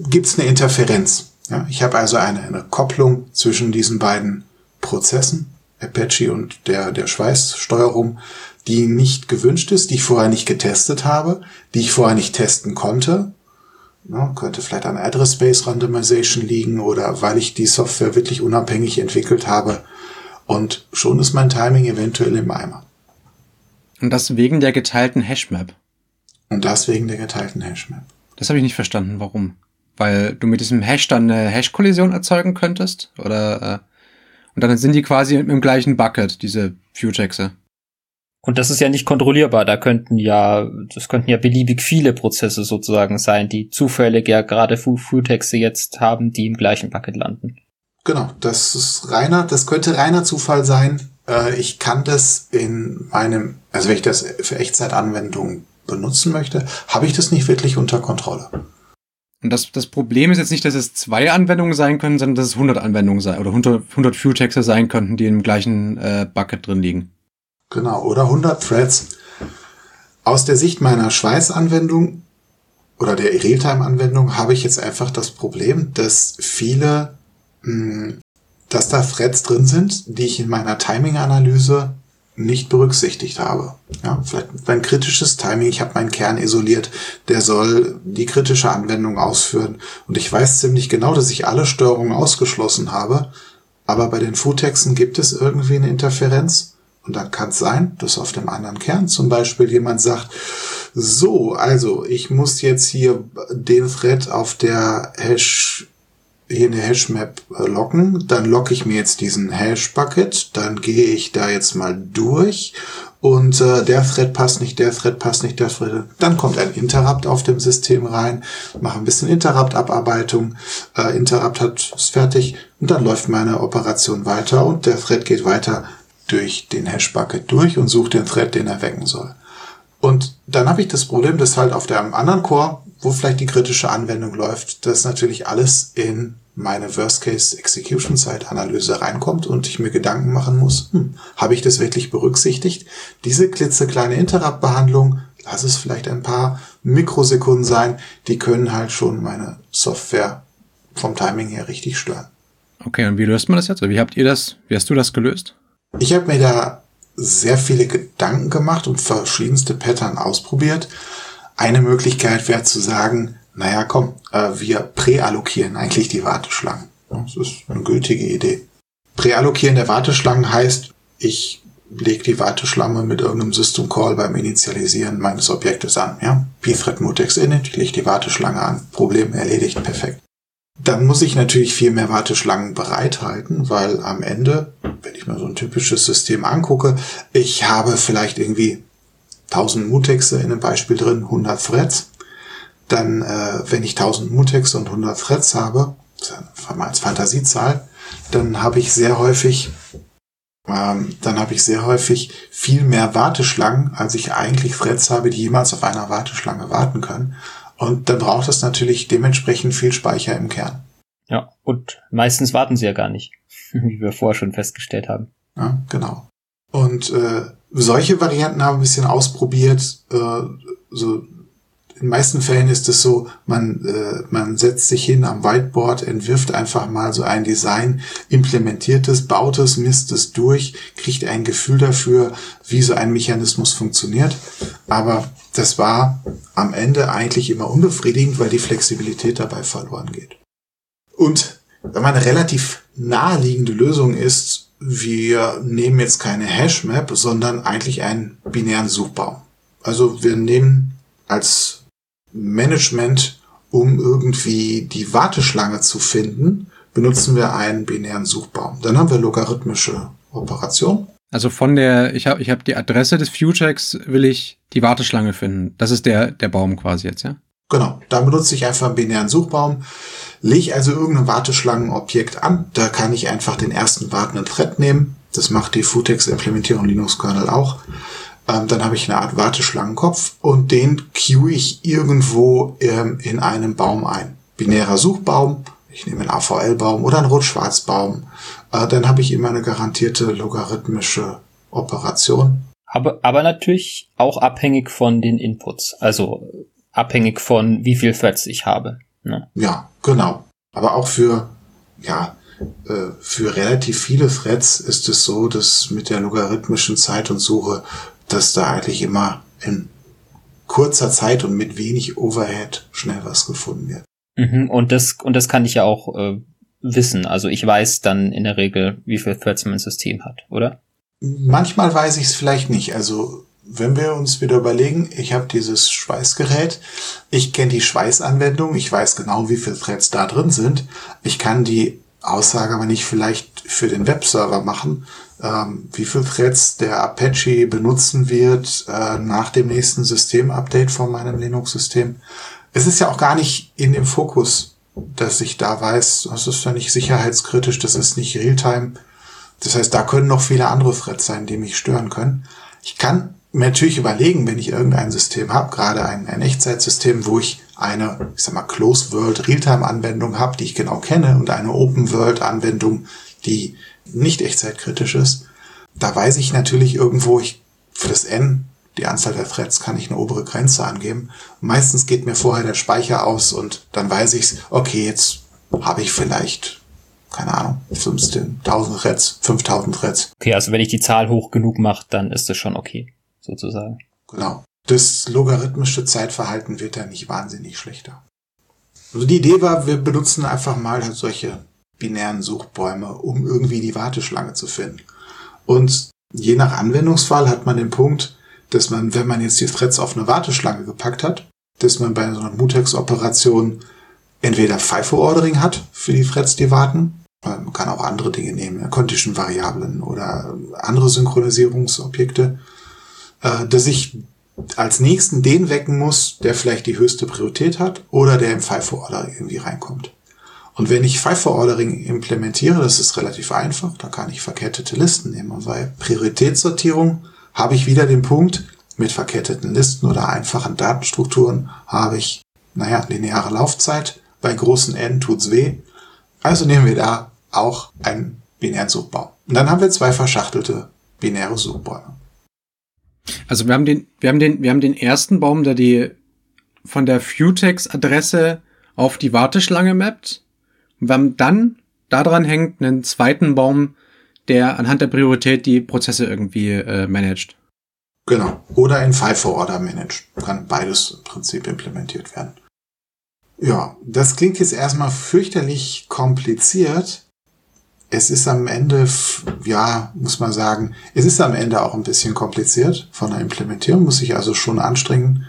gibt's eine Interferenz. Ja, ich habe also eine, eine Kopplung zwischen diesen beiden Prozessen, Apache und der, der Schweißsteuerung, die nicht gewünscht ist, die ich vorher nicht getestet habe, die ich vorher nicht testen konnte. Ja, könnte vielleicht an Address Space Randomization liegen oder weil ich die Software wirklich unabhängig entwickelt habe. Und schon ist mein Timing eventuell im Eimer. Und das wegen der geteilten Hashmap. Und das wegen der geteilten Hashmap. Das habe ich nicht verstanden, warum. Weil du mit diesem Hash dann eine Hash-Kollision erzeugen könntest? Oder äh, und dann sind die quasi im gleichen Bucket, diese Futexe. Und das ist ja nicht kontrollierbar. Da könnten ja, das könnten ja beliebig viele Prozesse sozusagen sein, die zufällig ja gerade Futexe jetzt haben, die im gleichen Bucket landen. Genau, das ist reiner, das könnte reiner Zufall sein. Äh, ich kann das in meinem, also wenn ich das für Echtzeitanwendungen benutzen möchte, habe ich das nicht wirklich unter Kontrolle. Und das, das Problem ist jetzt nicht, dass es zwei Anwendungen sein können, sondern dass es 100 Anwendungen sein oder 100, 100 View-Texte sein könnten, die im gleichen äh, Bucket drin liegen. Genau, oder 100 Threads. Aus der Sicht meiner Schweißanwendung oder der Realtime-Anwendung habe ich jetzt einfach das Problem, dass viele mh, hm, dass da Threads drin sind, die ich in meiner Timing-Analyse nicht berücksichtigt habe. Ja, vielleicht mein kritisches Timing, ich habe meinen Kern isoliert, der soll die kritische Anwendung ausführen. Und ich weiß ziemlich genau, dass ich alle Störungen ausgeschlossen habe, aber bei den Foodtexten gibt es irgendwie eine Interferenz und dann kann es sein, dass auf dem anderen Kern zum Beispiel jemand sagt, so, also ich muss jetzt hier den Thread auf der Hash hier eine Hashmap äh, locken, dann locke ich mir jetzt diesen Hash-Bucket, dann gehe ich da jetzt mal durch. Und äh, der Thread passt nicht, der Thread passt nicht, der Thread. Dann kommt ein Interrupt auf dem System rein, mache ein bisschen Interrupt-Abarbeitung, äh, Interrupt hat ist fertig. Und dann läuft meine Operation weiter und der Thread geht weiter durch den Hash-Bucket durch und sucht den Thread, den er wecken soll. Und dann habe ich das Problem, dass halt auf dem anderen Core wo vielleicht die kritische Anwendung läuft, dass natürlich alles in meine Worst-Case-Execution-Site-Analyse reinkommt und ich mir Gedanken machen muss, hm, habe ich das wirklich berücksichtigt? Diese klitzekleine Interrupt-Behandlung, lass es vielleicht ein paar Mikrosekunden sein, die können halt schon meine Software vom Timing her richtig stören. Okay, und wie löst man das jetzt? Wie habt ihr das, wie hast du das gelöst? Ich habe mir da sehr viele Gedanken gemacht und verschiedenste Pattern ausprobiert. Eine Möglichkeit wäre zu sagen, naja, komm, äh, wir präallokieren eigentlich die Warteschlangen. Das ist eine gültige Idee. Präallokieren der Warteschlangen heißt, ich lege die Warteschlange mit irgendeinem System Call beim Initialisieren meines Objektes an. Ja? pthread mutex init, ich lege die Warteschlange an, Problem erledigt, perfekt. Dann muss ich natürlich viel mehr Warteschlangen bereithalten, weil am Ende, wenn ich mir so ein typisches System angucke, ich habe vielleicht irgendwie 1000 Mutexe in einem Beispiel drin, 100 Threads. Dann, äh, wenn ich 1000 Mutexe und 100 Threads habe, mal als Fantasiezahl, dann habe ich sehr häufig, ähm, dann habe ich sehr häufig viel mehr Warteschlangen, als ich eigentlich Threads habe, die jemals auf einer Warteschlange warten können. Und dann braucht es natürlich dementsprechend viel Speicher im Kern. Ja, und meistens warten sie ja gar nicht, wie wir vorher schon festgestellt haben. Ja, genau. Und äh, solche Varianten haben wir ein bisschen ausprobiert. Äh, so in meisten Fällen ist es so, man, äh, man setzt sich hin am Whiteboard, entwirft einfach mal so ein Design, implementiert es, baut es, misst es durch, kriegt ein Gefühl dafür, wie so ein Mechanismus funktioniert. Aber das war am Ende eigentlich immer unbefriedigend, weil die Flexibilität dabei verloren geht. Und wenn man eine relativ naheliegende Lösung ist, wir nehmen jetzt keine Hashmap, sondern eigentlich einen binären Suchbaum. Also wir nehmen als Management, um irgendwie die Warteschlange zu finden, benutzen wir einen binären Suchbaum. Dann haben wir logarithmische Operationen. Also von der, ich habe ich hab die Adresse des Futex, will ich die Warteschlange finden. Das ist der, der Baum quasi jetzt, ja? Genau, da benutze ich einfach einen binären Suchbaum, lege also irgendein Warteschlangenobjekt an, da kann ich einfach den ersten wartenden Thread nehmen, das macht die Futex-Implementierung Linux-Kernel auch, ähm, dann habe ich eine Art Warteschlangenkopf und den queue ich irgendwo ähm, in einem Baum ein. Binärer Suchbaum, ich nehme einen AVL-Baum oder einen Rot-Schwarz-Baum, äh, dann habe ich immer eine garantierte logarithmische Operation. Aber, aber natürlich auch abhängig von den Inputs, also abhängig von wie viel Threads ich habe. Ne? Ja, genau. Aber auch für, ja, äh, für relativ viele Threads ist es so, dass mit der logarithmischen Zeit und Suche dass da eigentlich immer in kurzer Zeit und mit wenig Overhead schnell was gefunden wird. Mhm, und das und das kann ich ja auch äh, wissen. Also ich weiß dann in der Regel, wie viel Threads mein System hat, oder? Manchmal weiß ich es vielleicht nicht. Also wenn wir uns wieder überlegen, ich habe dieses Schweißgerät, ich kenne die Schweißanwendung, ich weiß genau, wie viele Threads da drin sind. Ich kann die Aussage aber nicht vielleicht für den Webserver machen, ähm, wie viel Threads der Apache benutzen wird äh, nach dem nächsten Systemupdate von meinem Linux-System. Es ist ja auch gar nicht in dem Fokus, dass ich da weiß, das ist ja nicht sicherheitskritisch, das ist nicht Realtime. Das heißt, da können noch viele andere Threads sein, die mich stören können. Ich kann mir natürlich überlegen, wenn ich irgendein System habe, gerade ein, ein Echtzeitsystem, wo ich eine, ich sag mal, Closed World Realtime-Anwendung habe, die ich genau kenne, und eine Open World-Anwendung, die nicht echtzeitkritisch ist, da weiß ich natürlich irgendwo, ich, für das N, die Anzahl der Threads, kann ich eine obere Grenze angeben. Meistens geht mir vorher der Speicher aus und dann weiß ich, okay, jetzt habe ich vielleicht, keine Ahnung, 15.000 Threads, 5.000 Threads. Okay, also wenn ich die Zahl hoch genug mache, dann ist das schon okay, sozusagen. Genau. Das logarithmische Zeitverhalten wird dann nicht wahnsinnig schlechter. Also die Idee war, wir benutzen einfach mal solche binären Suchbäume, um irgendwie die Warteschlange zu finden. Und je nach Anwendungsfall hat man den Punkt, dass man, wenn man jetzt die Threads auf eine Warteschlange gepackt hat, dass man bei so einer Mutex-Operation entweder FIFO-Ordering hat für die Threads, die warten. Man kann auch andere Dinge nehmen, Condition-Variablen oder andere Synchronisierungsobjekte, äh, dass ich als nächsten den wecken muss, der vielleicht die höchste Priorität hat oder der im FIFO-Ordering irgendwie reinkommt. Und wenn ich FIFO-Ordering implementiere, das ist relativ einfach, da kann ich verkettete Listen nehmen. Und bei Prioritätssortierung habe ich wieder den Punkt, mit verketteten Listen oder einfachen Datenstrukturen habe ich, naja, lineare Laufzeit. Bei großen N tut's weh. Also nehmen wir da auch einen binären Suchbaum. Und dann haben wir zwei verschachtelte binäre Suchbäume. Also wir haben den, wir haben den, wir haben den ersten Baum, der die von der Futex-Adresse auf die Warteschlange mappt. Und wir haben dann daran hängt einen zweiten Baum, der anhand der Priorität die Prozesse irgendwie äh, managt. Genau. Oder in FIFO-Order managt. Kann beides im Prinzip implementiert werden. Ja, das klingt jetzt erstmal fürchterlich kompliziert. Es ist am Ende, ja, muss man sagen, es ist am Ende auch ein bisschen kompliziert von der Implementierung, muss ich also schon anstrengen,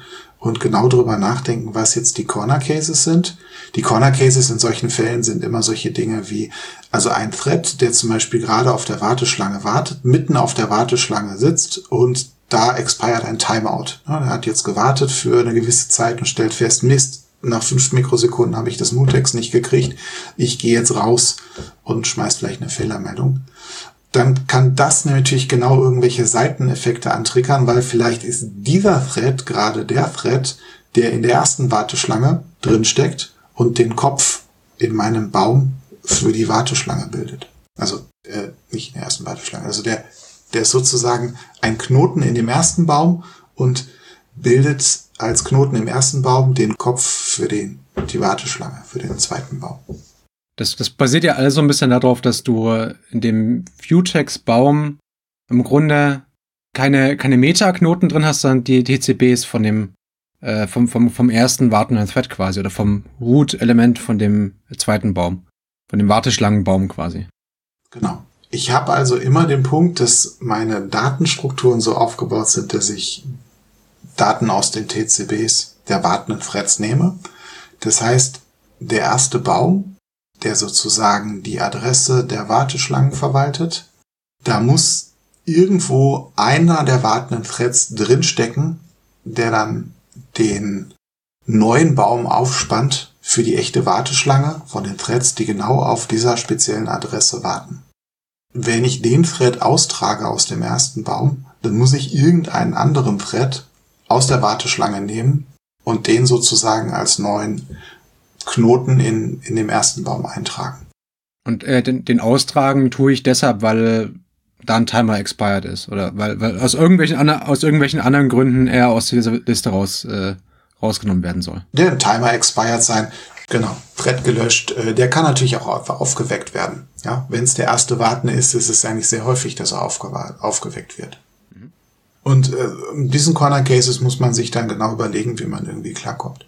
und genau darüber nachdenken, was jetzt die Corner Cases sind. Die Corner Cases in solchen Fällen sind immer solche Dinge wie, also ein Thread, der zum Beispiel gerade auf der Warteschlange wartet, mitten auf der Warteschlange sitzt und da expired ein Timeout. Er hat jetzt gewartet für eine gewisse Zeit und stellt fest, Mist, nach fünf Mikrosekunden habe ich das Mutex nicht gekriegt. Ich gehe jetzt raus und schmeiß vielleicht eine Fehlermeldung dann kann das natürlich genau irgendwelche Seiteneffekte antriggern, weil vielleicht ist dieser Thread gerade der Thread, der in der ersten Warteschlange drin steckt und den Kopf in meinem Baum für die Warteschlange bildet. Also äh, nicht in der ersten Warteschlange. Also der, der ist sozusagen ein Knoten in dem ersten Baum und bildet als Knoten im ersten Baum, den Kopf für den, die Warteschlange für den zweiten Baum. Das, das basiert ja alles so ein bisschen darauf, dass du in dem Vutex-Baum im Grunde keine, keine Metaknoten drin hast, sondern die TCBs von dem, äh, vom, vom, vom ersten wartenden Thread quasi oder vom Root-Element von dem zweiten Baum. Von dem Warteschlangenbaum quasi. Genau. Ich habe also immer den Punkt, dass meine Datenstrukturen so aufgebaut sind, dass ich Daten aus den TCBs der wartenden Threads nehme. Das heißt, der erste Baum, der sozusagen die Adresse der Warteschlangen verwaltet, da muss irgendwo einer der wartenden Threads drinstecken, der dann den neuen Baum aufspannt für die echte Warteschlange von den Threads, die genau auf dieser speziellen Adresse warten. Wenn ich den Thread austrage aus dem ersten Baum, dann muss ich irgendeinen anderen Thread aus der Warteschlange nehmen und den sozusagen als neuen Knoten in, in dem ersten Baum eintragen. Und äh, den, den austragen tue ich deshalb, weil da ein Timer expired ist oder weil, weil aus irgendwelchen aus irgendwelchen anderen Gründen er aus dieser Liste raus äh, rausgenommen werden soll. Der Timer expired sein, genau, Thread gelöscht. Äh, der kann natürlich auch einfach aufgeweckt werden. Ja, wenn es der erste Warten ist, ist es eigentlich sehr häufig, dass er aufgeweckt wird. Mhm. Und äh, in diesen Corner Cases muss man sich dann genau überlegen, wie man irgendwie klarkommt.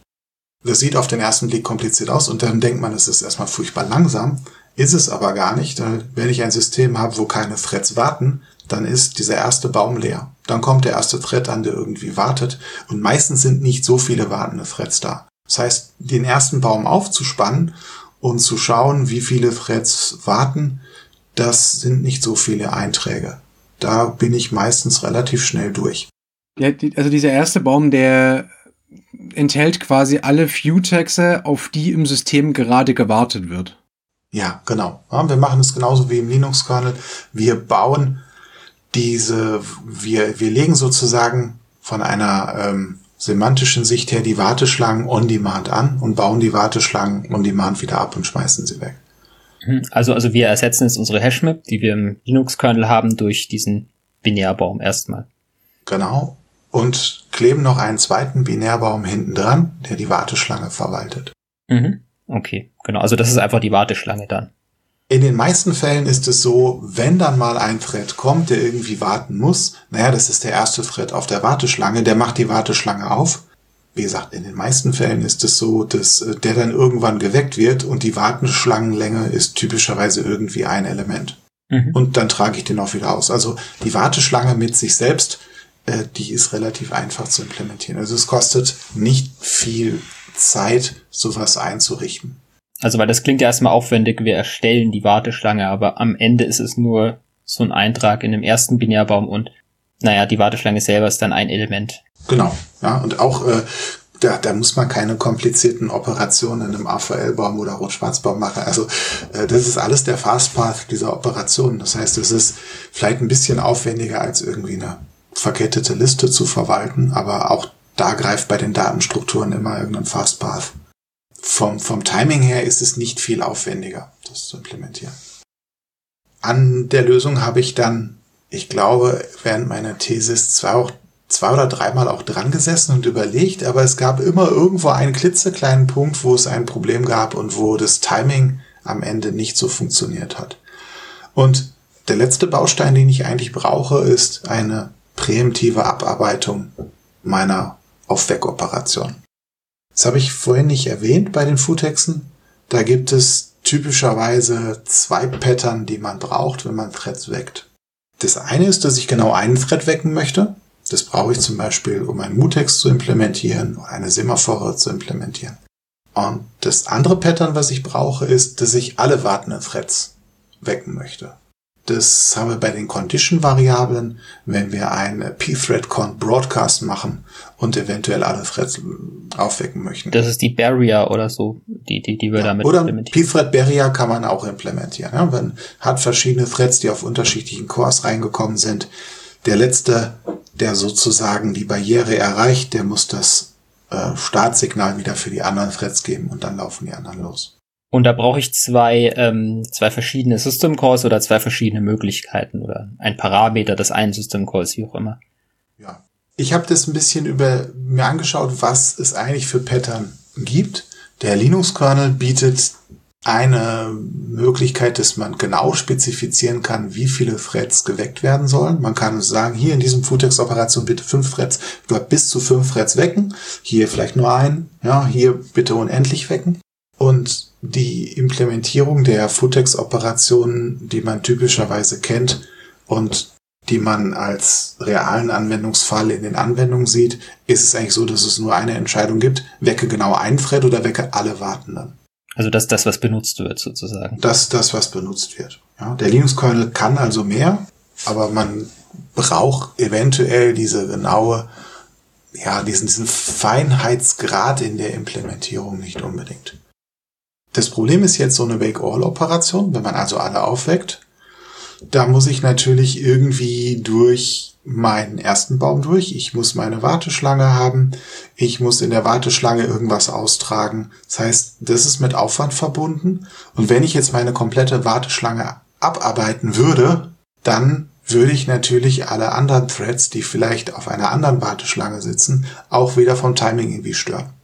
Das sieht auf den ersten Blick kompliziert aus und dann denkt man, es ist erstmal furchtbar langsam. Ist es aber gar nicht. Wenn ich ein System habe, wo keine Threads warten, dann ist dieser erste Baum leer. Dann kommt der erste Thread an, der irgendwie wartet. Und meistens sind nicht so viele wartende Threads da. Das heißt, den ersten Baum aufzuspannen und zu schauen, wie viele Threads warten, das sind nicht so viele Einträge. Da bin ich meistens relativ schnell durch. Ja, also dieser erste Baum, der enthält quasi alle View-Taxe, auf die im System gerade gewartet wird. Ja, genau. Ja, wir machen es genauso wie im Linux-Kernel. Wir bauen diese, wir, wir legen sozusagen von einer ähm, semantischen Sicht her die Warteschlangen on demand an und bauen die Warteschlangen on demand wieder ab und schmeißen sie weg. Mhm. Also, also wir ersetzen jetzt unsere Hashmap, die wir im Linux-Kernel haben, durch diesen Binärbaum erstmal. Genau. Und kleben noch einen zweiten Binärbaum hinten dran, der die Warteschlange verwaltet. Mhm. Okay, genau. Also das ist einfach die Warteschlange dann. In den meisten Fällen ist es so, wenn dann mal ein Thread kommt, der irgendwie warten muss, naja, das ist der erste Thread auf der Warteschlange, der macht die Warteschlange auf. Wie gesagt, in den meisten Fällen ist es so, dass äh, der dann irgendwann geweckt wird und die Warteschlangenlänge ist typischerweise irgendwie ein Element. Mhm. Und dann trage ich den auch wieder aus. Also die Warteschlange mit sich selbst, äh, die ist relativ einfach zu implementieren. Also es kostet nicht viel Zeit, sowas einzurichten. Also, weil das klingt ja erstmal aufwendig, wir erstellen die Warteschlange, aber am Ende ist es nur so ein Eintrag in dem ersten Binärbaum und naja, die Warteschlange selber ist dann ein Element. Genau, ja, und auch äh, da, da muss man keine komplizierten Operationen in einem AVL-Baum oder Rot-Schwarz-Baum machen. Also äh, das ist alles der Fastpath dieser Operationen. Das heißt, es ist vielleicht ein bisschen aufwendiger als irgendwie eine verkettete Liste zu verwalten, aber auch da greift bei den Datenstrukturen immer irgendein Fastpath. Vom, vom Timing her ist es nicht viel aufwendiger, das zu implementieren. An der Lösung habe ich dann, ich glaube, während meiner Thesis zwei, auch, zwei oder dreimal auch dran gesessen und überlegt, aber es gab immer irgendwo einen klitzekleinen Punkt, wo es ein Problem gab und wo das Timing am Ende nicht so funktioniert hat. Und der letzte Baustein, den ich eigentlich brauche, ist eine präemptive Abarbeitung meiner Aufweckoperation. Das habe ich vorhin nicht erwähnt bei den Foodtexten. Da gibt es typischerweise zwei Pattern, die man braucht, wenn man Threads weckt. Das eine ist, dass ich genau einen Thread wecken möchte. Das brauche ich zum Beispiel, um einen Mutex zu implementieren oder eine Semaphore zu implementieren. Und das andere Pattern, was ich brauche, ist, dass ich alle wartenden Threads wecken möchte. Das haben wir bei den Condition-Variablen, wenn wir ein pthread-cont broadcast machen und eventuell alle Threads aufwecken möchten. Das ist die Barrier oder so, die, die, die wir ja, damit oder implementieren. Pthread Barrier kann man auch implementieren. Ja, man hat verschiedene Threads, die auf unterschiedlichen Cores reingekommen sind. Der letzte, der sozusagen die Barriere erreicht, der muss das äh, Startsignal wieder für die anderen Threads geben und dann laufen die anderen los. Und da brauche ich zwei, ähm, zwei verschiedene System Calls oder zwei verschiedene Möglichkeiten oder ein Parameter des einen System Calls, wie auch immer. Ja. ich habe das ein bisschen über mir angeschaut, was es eigentlich für Pattern gibt. Der Linux-Kernel bietet eine Möglichkeit, dass man genau spezifizieren kann, wie viele Threads geweckt werden sollen. Man kann sagen, hier in diesem Futex-Operation bitte fünf Threads, bis zu fünf Threads wecken. Hier vielleicht nur einen. Ja, hier bitte unendlich wecken. Und die Implementierung der Futex-Operationen, die man typischerweise kennt und die man als realen Anwendungsfall in den Anwendungen sieht, ist es eigentlich so, dass es nur eine Entscheidung gibt, wecke genau einen Thread oder wecke alle Wartenden. Also das das, was benutzt wird, sozusagen. Das ist das, was benutzt wird. Ja, der Linux-Kernel kann also mehr, aber man braucht eventuell diese genaue, ja, diesen, diesen Feinheitsgrad in der Implementierung nicht unbedingt. Das Problem ist jetzt so eine Wake-All-Operation, wenn man also alle aufweckt. Da muss ich natürlich irgendwie durch meinen ersten Baum durch. Ich muss meine Warteschlange haben. Ich muss in der Warteschlange irgendwas austragen. Das heißt, das ist mit Aufwand verbunden. Und wenn ich jetzt meine komplette Warteschlange abarbeiten würde, dann würde ich natürlich alle anderen Threads, die vielleicht auf einer anderen Warteschlange sitzen, auch wieder vom Timing irgendwie stören.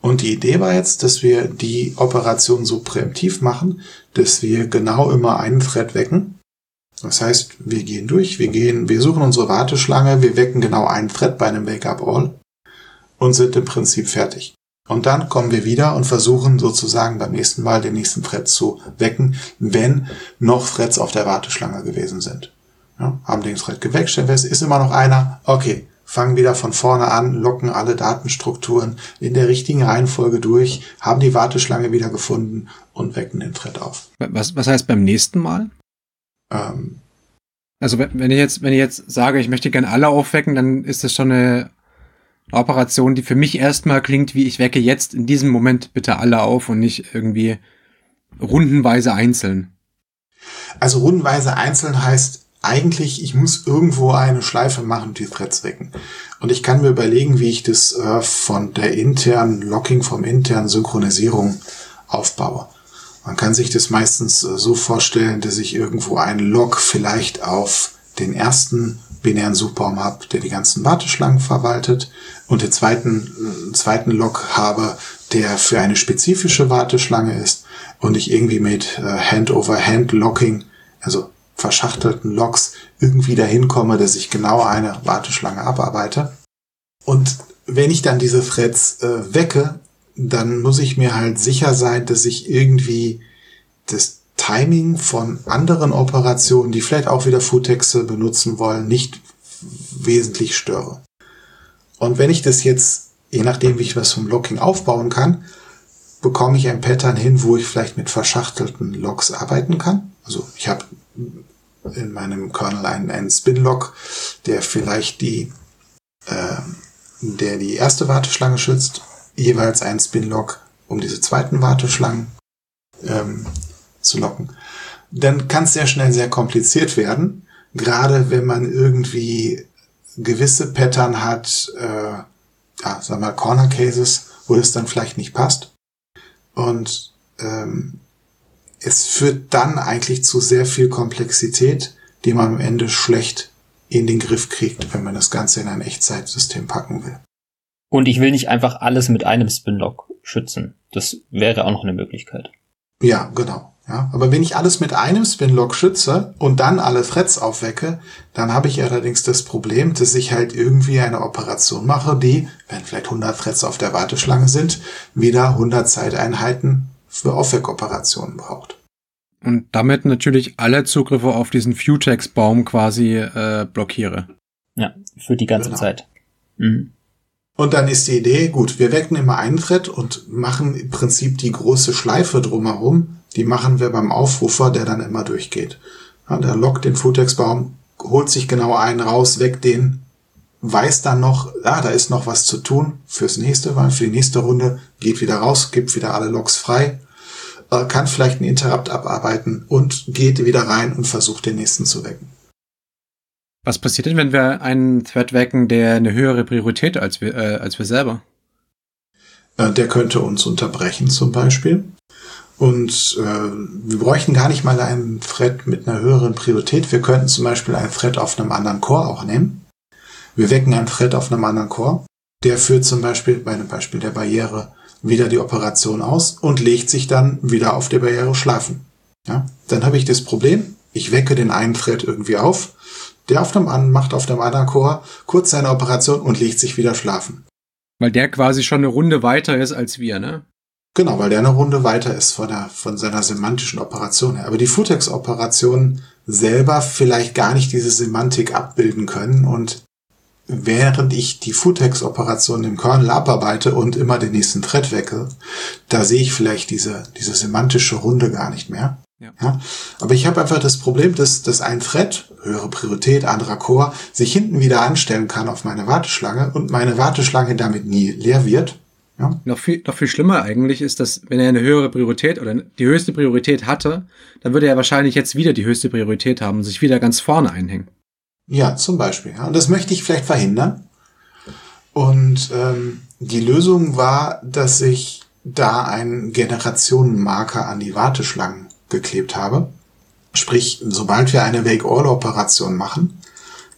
Und die Idee war jetzt, dass wir die Operation so präemptiv machen, dass wir genau immer einen Thread wecken das heißt, wir gehen durch, wir gehen, wir suchen unsere Warteschlange, wir wecken genau einen Thread bei einem Wake-up All und sind im Prinzip fertig. Und dann kommen wir wieder und versuchen sozusagen beim nächsten Mal den nächsten Thread zu wecken, wenn noch Threads auf der Warteschlange gewesen sind. Ja, haben den Thread geweckt, stellen fest, ist immer noch einer. Okay, fangen wieder von vorne an, locken alle Datenstrukturen in der richtigen Reihenfolge durch, haben die Warteschlange wieder gefunden und wecken den Thread auf. Was, was heißt beim nächsten Mal? Ähm, also wenn ich jetzt, wenn ich jetzt sage, ich möchte gerne alle aufwecken, dann ist das schon eine Operation, die für mich erstmal klingt, wie ich wecke jetzt in diesem Moment bitte alle auf und nicht irgendwie rundenweise einzeln. Also rundenweise einzeln heißt eigentlich, ich muss irgendwo eine Schleife machen, die Threads wecken. Und ich kann mir überlegen, wie ich das äh, von der internen Locking, vom internen Synchronisierung aufbaue. Man kann sich das meistens äh, so vorstellen, dass ich irgendwo einen Log vielleicht auf den ersten binären Suchbaum habe, der die ganzen Warteschlangen verwaltet und den zweiten, äh, zweiten Log habe, der für eine spezifische Warteschlange ist und ich irgendwie mit äh, Hand-over-Hand-Locking, also verschachtelten Logs, irgendwie dahin komme, dass ich genau eine Warteschlange abarbeite. Und wenn ich dann diese Threads äh, wecke, dann muss ich mir halt sicher sein, dass ich irgendwie das Timing von anderen Operationen, die vielleicht auch wieder Futexe benutzen wollen, nicht wesentlich störe. Und wenn ich das jetzt, je nachdem wie ich was vom Locking aufbauen kann, bekomme ich ein Pattern hin, wo ich vielleicht mit verschachtelten Logs arbeiten kann. Also ich habe in meinem Kernel einen, einen Spin-Log, der vielleicht die, äh, der die erste Warteschlange schützt jeweils ein Spin-Lock, um diese zweiten Warteschlangen ähm, zu locken. Dann kann es sehr schnell sehr kompliziert werden, gerade wenn man irgendwie gewisse Pattern hat, äh, ja, wir mal Corner Cases, wo das dann vielleicht nicht passt. Und ähm, es führt dann eigentlich zu sehr viel Komplexität, die man am Ende schlecht in den Griff kriegt, wenn man das Ganze in ein Echtzeitsystem packen will. Und ich will nicht einfach alles mit einem Spin-Lock schützen. Das wäre auch noch eine Möglichkeit. Ja, genau. Ja, aber wenn ich alles mit einem Spin-Lock schütze und dann alle Threads aufwecke, dann habe ich allerdings das Problem, dass ich halt irgendwie eine Operation mache, die, wenn vielleicht 100 Threads auf der Warteschlange sind, wieder 100 Zeiteinheiten für Aufweckoperationen braucht. Und damit natürlich alle Zugriffe auf diesen Futex-Baum quasi äh, blockiere. Ja, für die ganze genau. Zeit. Mhm. Und dann ist die Idee, gut, wir wecken immer einen Thread und machen im Prinzip die große Schleife drumherum. Die machen wir beim Aufrufer, der dann immer durchgeht. Ja, der lockt den Futex-Baum, holt sich genau einen raus, weckt den, weiß dann noch, ah, da ist noch was zu tun fürs nächste Mal, für die nächste Runde, geht wieder raus, gibt wieder alle Logs frei, äh, kann vielleicht einen Interrupt abarbeiten und geht wieder rein und versucht den nächsten zu wecken. Was passiert denn, wenn wir einen Thread wecken, der eine höhere Priorität als wir, äh, als wir selber? Äh, der könnte uns unterbrechen zum Beispiel. Und äh, wir bräuchten gar nicht mal einen Thread mit einer höheren Priorität. Wir könnten zum Beispiel einen Thread auf einem anderen Core auch nehmen. Wir wecken einen Thread auf einem anderen Core. Der führt zum Beispiel bei einem Beispiel der Barriere wieder die Operation aus und legt sich dann wieder auf der Barriere schlafen. Ja, dann habe ich das Problem, ich wecke den einen Thread irgendwie auf, der auf dem anderen macht auf dem anderen Core kurz seine Operation und legt sich wieder schlafen. Weil der quasi schon eine Runde weiter ist als wir, ne? Genau, weil der eine Runde weiter ist von, der, von seiner semantischen Operation her. Aber die Futex-Operationen selber vielleicht gar nicht diese Semantik abbilden können und während ich die Futex-Operation im Kernel abarbeite und immer den nächsten Thread wecke, da sehe ich vielleicht diese, diese semantische Runde gar nicht mehr. Ja. ja. Aber ich habe einfach das Problem, dass, dass ein Thread, höhere Priorität, anderer Core, sich hinten wieder anstellen kann auf meine Warteschlange und meine Warteschlange damit nie leer wird. Ja. Noch, viel, noch viel schlimmer eigentlich ist, dass wenn er eine höhere Priorität oder die höchste Priorität hatte, dann würde er wahrscheinlich jetzt wieder die höchste Priorität haben und sich wieder ganz vorne einhängen. Ja, zum Beispiel. Ja. Und das möchte ich vielleicht verhindern. Und ähm, die Lösung war, dass ich da einen Generationenmarker an die Warteschlangen geklebt habe. Sprich, sobald wir eine Wake-All-Operation machen,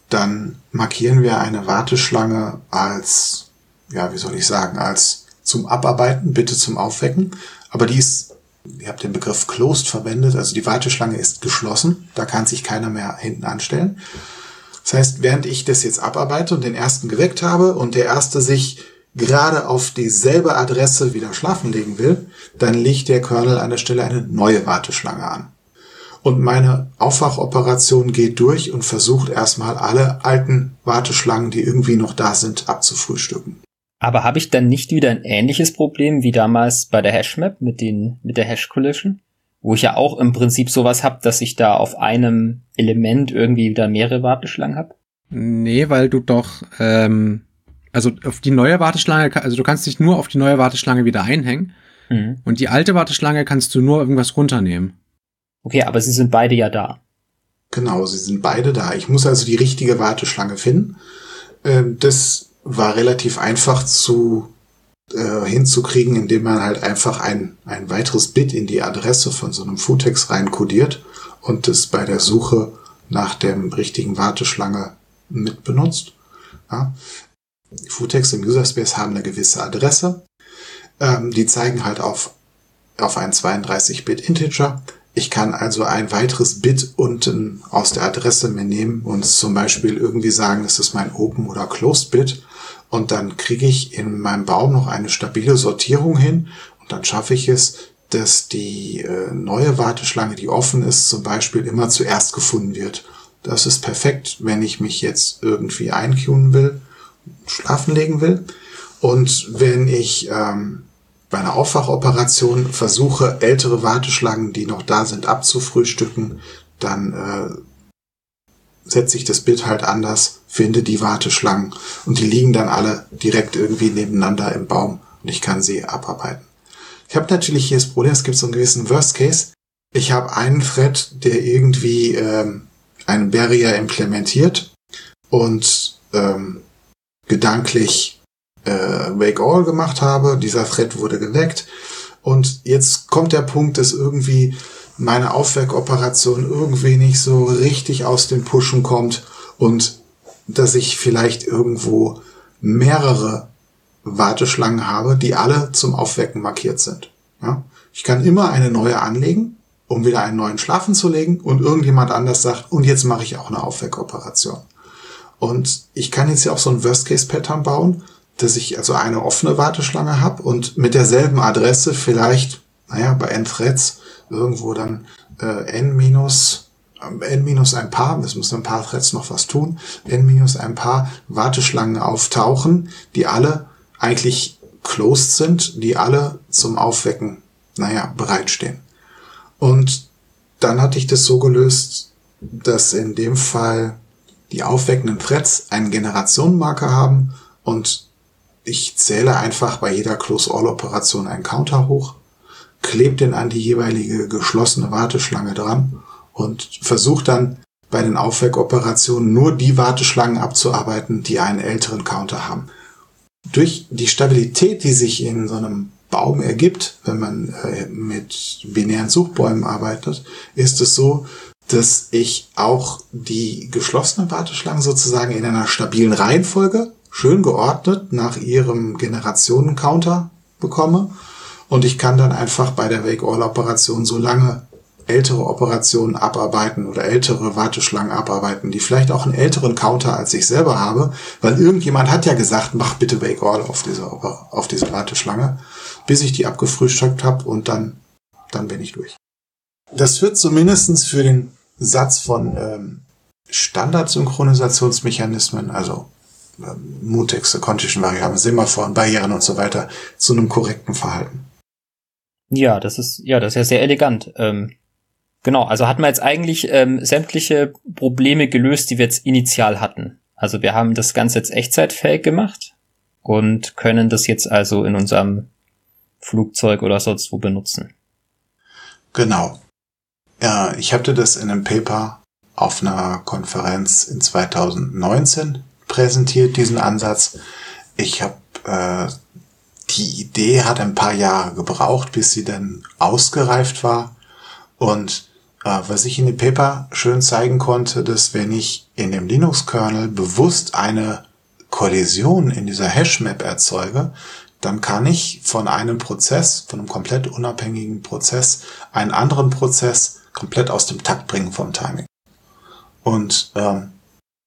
dann markieren wir eine Warteschlange als, ja, wie soll ich sagen, als zum Abarbeiten, bitte zum Aufwecken. Aber die ist, ihr habt den Begriff closed verwendet, also die Warteschlange ist geschlossen, da kann sich keiner mehr hinten anstellen. Das heißt, während ich das jetzt abarbeite und den ersten geweckt habe und der erste sich gerade auf dieselbe Adresse wieder schlafen legen will, dann legt der Kernel an der Stelle eine neue Warteschlange an. Und meine Aufwachoperation geht durch und versucht erstmal alle alten Warteschlangen, die irgendwie noch da sind, abzufrühstücken. Aber habe ich dann nicht wieder ein ähnliches Problem wie damals bei der Hashmap mit den mit der Hash Collision, wo ich ja auch im Prinzip sowas habe, dass ich da auf einem Element irgendwie wieder mehrere Warteschlangen habe? Nee, weil du doch ähm, also auf die neue Warteschlange, also du kannst dich nur auf die neue Warteschlange wieder einhängen. Mhm. Und die alte Warteschlange kannst du nur irgendwas runternehmen. Okay, aber sie sind beide ja da. Genau, sie sind beide da. Ich muss also die richtige Warteschlange finden. Ähm, das war relativ einfach zu äh, hinzukriegen, indem man halt einfach ein, ein weiteres Bit in die Adresse von so einem Futex reinkodiert und das bei der Suche nach der richtigen Warteschlange mitbenutzt. Ja. Futex im User Space haben eine gewisse Adresse. Ähm, die zeigen halt auf, auf ein 32-Bit Integer. Ich kann also ein weiteres Bit unten aus der Adresse mir nehmen und zum Beispiel irgendwie sagen, das ist mein Open oder Closed Bit. Und dann kriege ich in meinem Baum noch eine stabile Sortierung hin und dann schaffe ich es, dass die äh, neue Warteschlange, die offen ist, zum Beispiel immer zuerst gefunden wird. Das ist perfekt, wenn ich mich jetzt irgendwie einqueuen will schlafen legen will. Und wenn ich ähm, bei einer Aufwachoperation versuche, ältere Warteschlangen, die noch da sind, abzufrühstücken, dann äh, setze ich das Bild halt anders, finde die Warteschlangen und die liegen dann alle direkt irgendwie nebeneinander im Baum und ich kann sie abarbeiten. Ich habe natürlich hier das Problem, es gibt so einen gewissen Worst Case. Ich habe einen Thread, der irgendwie ähm, einen Barrier implementiert und ähm, gedanklich äh, Wake All gemacht habe. Dieser Thread wurde geweckt. Und jetzt kommt der Punkt, dass irgendwie meine Aufweckoperation irgendwie nicht so richtig aus den Pushen kommt und dass ich vielleicht irgendwo mehrere Warteschlangen habe, die alle zum Aufwecken markiert sind. Ja? Ich kann immer eine neue anlegen, um wieder einen neuen schlafen zu legen und irgendjemand anders sagt, und jetzt mache ich auch eine Aufweckoperation. Und ich kann jetzt ja auch so ein Worst-Case-Pattern bauen, dass ich also eine offene Warteschlange habe und mit derselben Adresse vielleicht, naja, bei n-Threads irgendwo dann äh, n minus n minus ein paar, es müssen ein paar Threads noch was tun, n minus ein paar Warteschlangen auftauchen, die alle eigentlich closed sind, die alle zum Aufwecken, naja, bereitstehen. Und dann hatte ich das so gelöst, dass in dem Fall die aufweckenden Threads einen Generationenmarker haben und ich zähle einfach bei jeder Close-All-Operation einen Counter hoch, klebe den an die jeweilige geschlossene Warteschlange dran und versuche dann bei den Aufweckoperationen nur die Warteschlangen abzuarbeiten, die einen älteren Counter haben. Durch die Stabilität, die sich in so einem Baum ergibt, wenn man äh, mit binären Suchbäumen arbeitet, ist es so, dass ich auch die geschlossenen Warteschlangen sozusagen in einer stabilen Reihenfolge, schön geordnet nach ihrem Generationencounter bekomme. Und ich kann dann einfach bei der Wake-All-Operation so lange ältere Operationen abarbeiten oder ältere Warteschlangen abarbeiten, die vielleicht auch einen älteren Counter als ich selber habe, weil irgendjemand hat ja gesagt, mach bitte Wake All auf diese, auf diese Warteschlange, bis ich die abgefrühstückt habe und dann, dann bin ich durch. Das führt zumindestens für den Satz von ähm, Standardsynchronisationsmechanismen, also ähm, Mutexte, Condition-Variablen, Semaphoren, Barrieren und so weiter, zu einem korrekten Verhalten. Ja, das ist ja, das ist ja sehr elegant. Ähm, Genau, also hatten wir jetzt eigentlich ähm, sämtliche Probleme gelöst, die wir jetzt initial hatten. Also wir haben das Ganze jetzt echtzeitfähig gemacht und können das jetzt also in unserem Flugzeug oder sonst wo benutzen. Genau. Ja, ich hatte das in einem Paper auf einer Konferenz in 2019 präsentiert, diesen Ansatz. Ich habe äh, die Idee hat ein paar Jahre gebraucht, bis sie dann ausgereift war. Und äh, was ich in dem Paper schön zeigen konnte, dass wenn ich in dem Linux-Kernel bewusst eine Kollision in dieser Hashmap erzeuge, dann kann ich von einem Prozess, von einem komplett unabhängigen Prozess, einen anderen Prozess komplett aus dem Takt bringen vom Timing. Und ähm,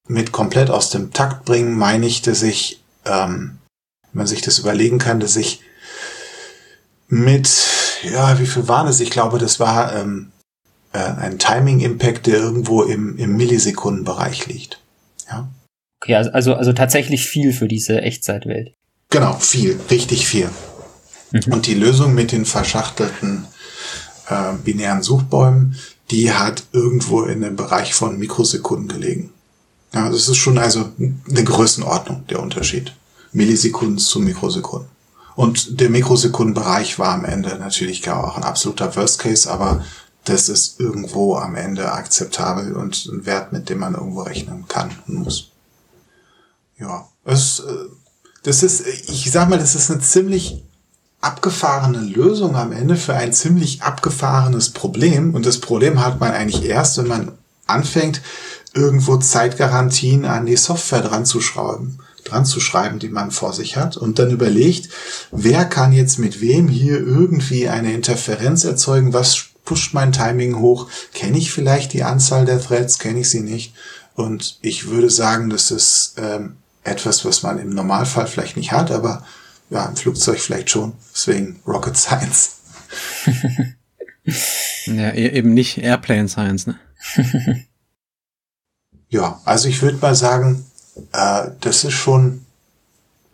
mit komplett aus dem Takt bringen meine ich, dass ich, ähm, man sich das überlegen kann, dass ich mit, ja, wie viel waren es? Ich glaube, das war ähm, äh, ein Timing-Impact, der irgendwo im, im Millisekundenbereich liegt. Ja. Okay, also, also, also tatsächlich viel für diese Echtzeitwelt. Genau, viel, richtig viel. Mhm. Und die Lösung mit den verschachtelten äh, binären Suchbäumen, die hat irgendwo in dem Bereich von Mikrosekunden gelegen. Ja, das ist schon also eine Größenordnung, der Unterschied. Millisekunden zu Mikrosekunden. Und der Mikrosekundenbereich war am Ende natürlich auch ein absoluter Worst Case, aber das ist irgendwo am Ende akzeptabel und ein Wert, mit dem man irgendwo rechnen kann und muss. Ja, es, äh, das ist, ich sag mal, das ist eine ziemlich abgefahrene Lösung am Ende für ein ziemlich abgefahrenes Problem. Und das Problem hat man eigentlich erst, wenn man anfängt, irgendwo Zeitgarantien an die Software dran zu schrauben, dran zu schreiben, die man vor sich hat und dann überlegt, wer kann jetzt mit wem hier irgendwie eine Interferenz erzeugen, was pusht mein Timing hoch? Kenne ich vielleicht die Anzahl der Threads? Kenne ich sie nicht? Und ich würde sagen, das ist ähm, etwas, was man im Normalfall vielleicht nicht hat, aber ja, im Flugzeug vielleicht schon. Deswegen Rocket Science. ja, e-, eben nicht Airplane Science, ne? ja, also ich würde mal sagen, äh, das ist schon,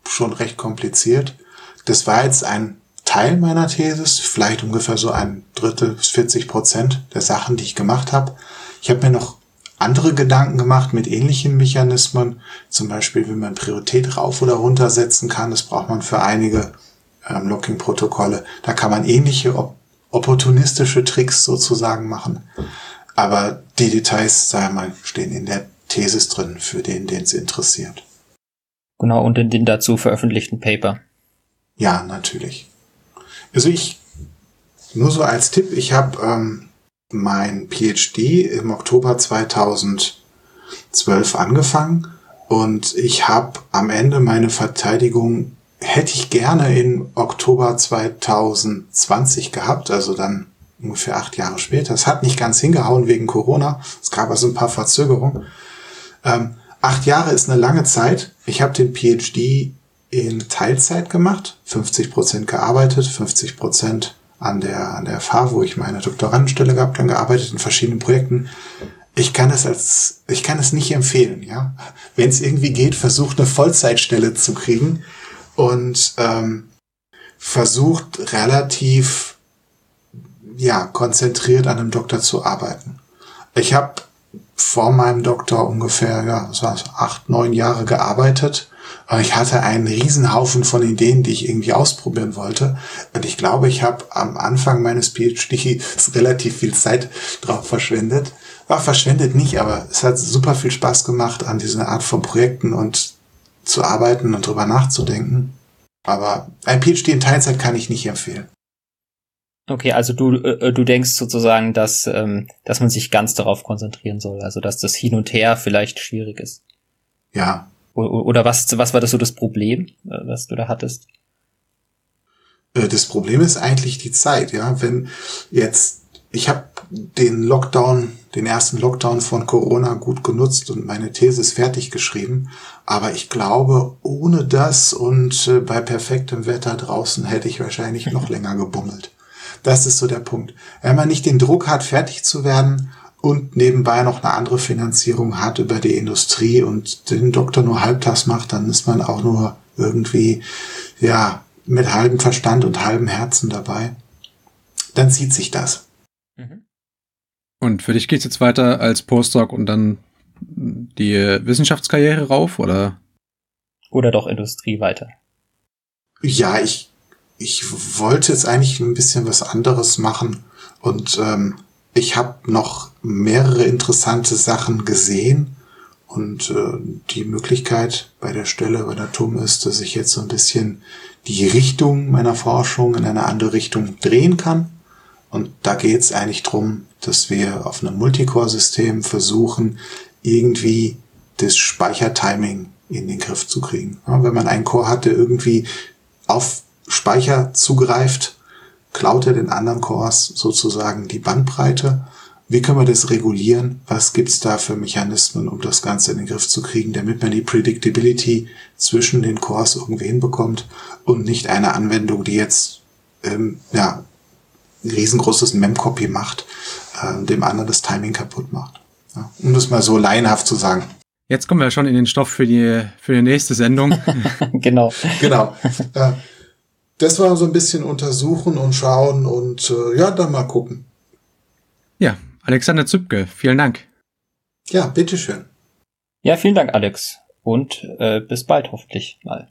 schon recht kompliziert. Das war jetzt ein Teil meiner Thesis, vielleicht ungefähr so ein Drittel bis 40 Prozent der Sachen, die ich gemacht habe. Ich habe mir noch andere Gedanken gemacht mit ähnlichen Mechanismen, zum Beispiel, wie man Priorität rauf oder runter setzen kann. Das braucht man für einige ähm, Locking-Protokolle. Da kann man ähnliche op opportunistische Tricks sozusagen machen. Aber die Details, wir mal, stehen in der Thesis drin für den, den es interessiert. Genau, und in den dazu veröffentlichten Paper. Ja, natürlich. Also ich, nur so als Tipp, ich habe ähm, mein PhD im Oktober 2012 angefangen und ich habe am Ende meine Verteidigung hätte ich gerne in Oktober 2020 gehabt, also dann ungefähr acht Jahre später. Es hat nicht ganz hingehauen wegen Corona. Es gab also ein paar Verzögerungen. Ähm, acht Jahre ist eine lange Zeit. Ich habe den PhD in Teilzeit gemacht, 50 Prozent gearbeitet, 50 Prozent an der, an der FH, wo ich meine Doktorandenstelle gehabt habe, gearbeitet in verschiedenen Projekten. Ich kann es als, ich kann es nicht empfehlen, ja. Wenn es irgendwie geht, versucht eine Vollzeitstelle zu kriegen und ähm, versucht relativ, ja, konzentriert an einem Doktor zu arbeiten. Ich habe vor meinem Doktor ungefähr, ja, was war acht, neun Jahre gearbeitet ich hatte einen Riesenhaufen von Ideen, die ich irgendwie ausprobieren wollte. Und ich glaube, ich habe am Anfang meines PhDs relativ viel Zeit drauf verschwendet. War verschwendet nicht, aber es hat super viel Spaß gemacht, an dieser Art von Projekten und zu arbeiten und drüber nachzudenken. Aber ein PhD in Teilzeit kann ich nicht empfehlen. Okay, also du, äh, du denkst sozusagen, dass, ähm, dass man sich ganz darauf konzentrieren soll, also dass das Hin und Her vielleicht schwierig ist. Ja. O oder was, was war das so das Problem, äh, was du da hattest? Äh, das Problem ist eigentlich die Zeit, ja. Wenn jetzt, ich habe den Lockdown, den ersten Lockdown von Corona gut genutzt und meine These ist fertig geschrieben. Aber ich glaube, ohne das und äh, bei perfektem Wetter draußen hätte ich wahrscheinlich noch länger gebummelt. Das ist so der Punkt. Wenn man nicht den Druck hat, fertig zu werden und nebenbei noch eine andere Finanzierung hat über die Industrie und den Doktor nur halbtags macht, dann ist man auch nur irgendwie, ja, mit halbem Verstand und halbem Herzen dabei. Dann zieht sich das. Mhm. Und für dich geht's jetzt weiter als Postdoc und dann die Wissenschaftskarriere rauf, oder? Oder doch Industrie weiter? Ja, ich, ich wollte jetzt eigentlich ein bisschen was anderes machen und ähm, ich habe noch mehrere interessante Sachen gesehen und äh, die Möglichkeit bei der Stelle bei der TUM ist, dass ich jetzt so ein bisschen die Richtung meiner Forschung in eine andere Richtung drehen kann. Und da geht es eigentlich drum, dass wir auf einem Multicore-System versuchen, irgendwie das Speichertiming in den Griff zu kriegen. Ja, wenn man einen Core hat, der irgendwie auf Speicher zugreift, klaut er den anderen Cores sozusagen die Bandbreite. Wie können wir das regulieren? Was gibt's da für Mechanismen, um das Ganze in den Griff zu kriegen, damit man die Predictability zwischen den Cores irgendwie hinbekommt und nicht eine Anwendung, die jetzt ähm, ja, ein riesengroßes Mem-Copy macht, äh, dem anderen das Timing kaputt macht. Ja, um das mal so laienhaft zu sagen. Jetzt kommen wir schon in den Stoff für die, für die nächste Sendung. genau. Genau. Äh, das war so ein bisschen untersuchen und schauen und äh, ja, dann mal gucken. Ja, Alexander Zübke, vielen Dank. Ja, bitteschön. Ja, vielen Dank, Alex. Und äh, bis bald hoffentlich mal.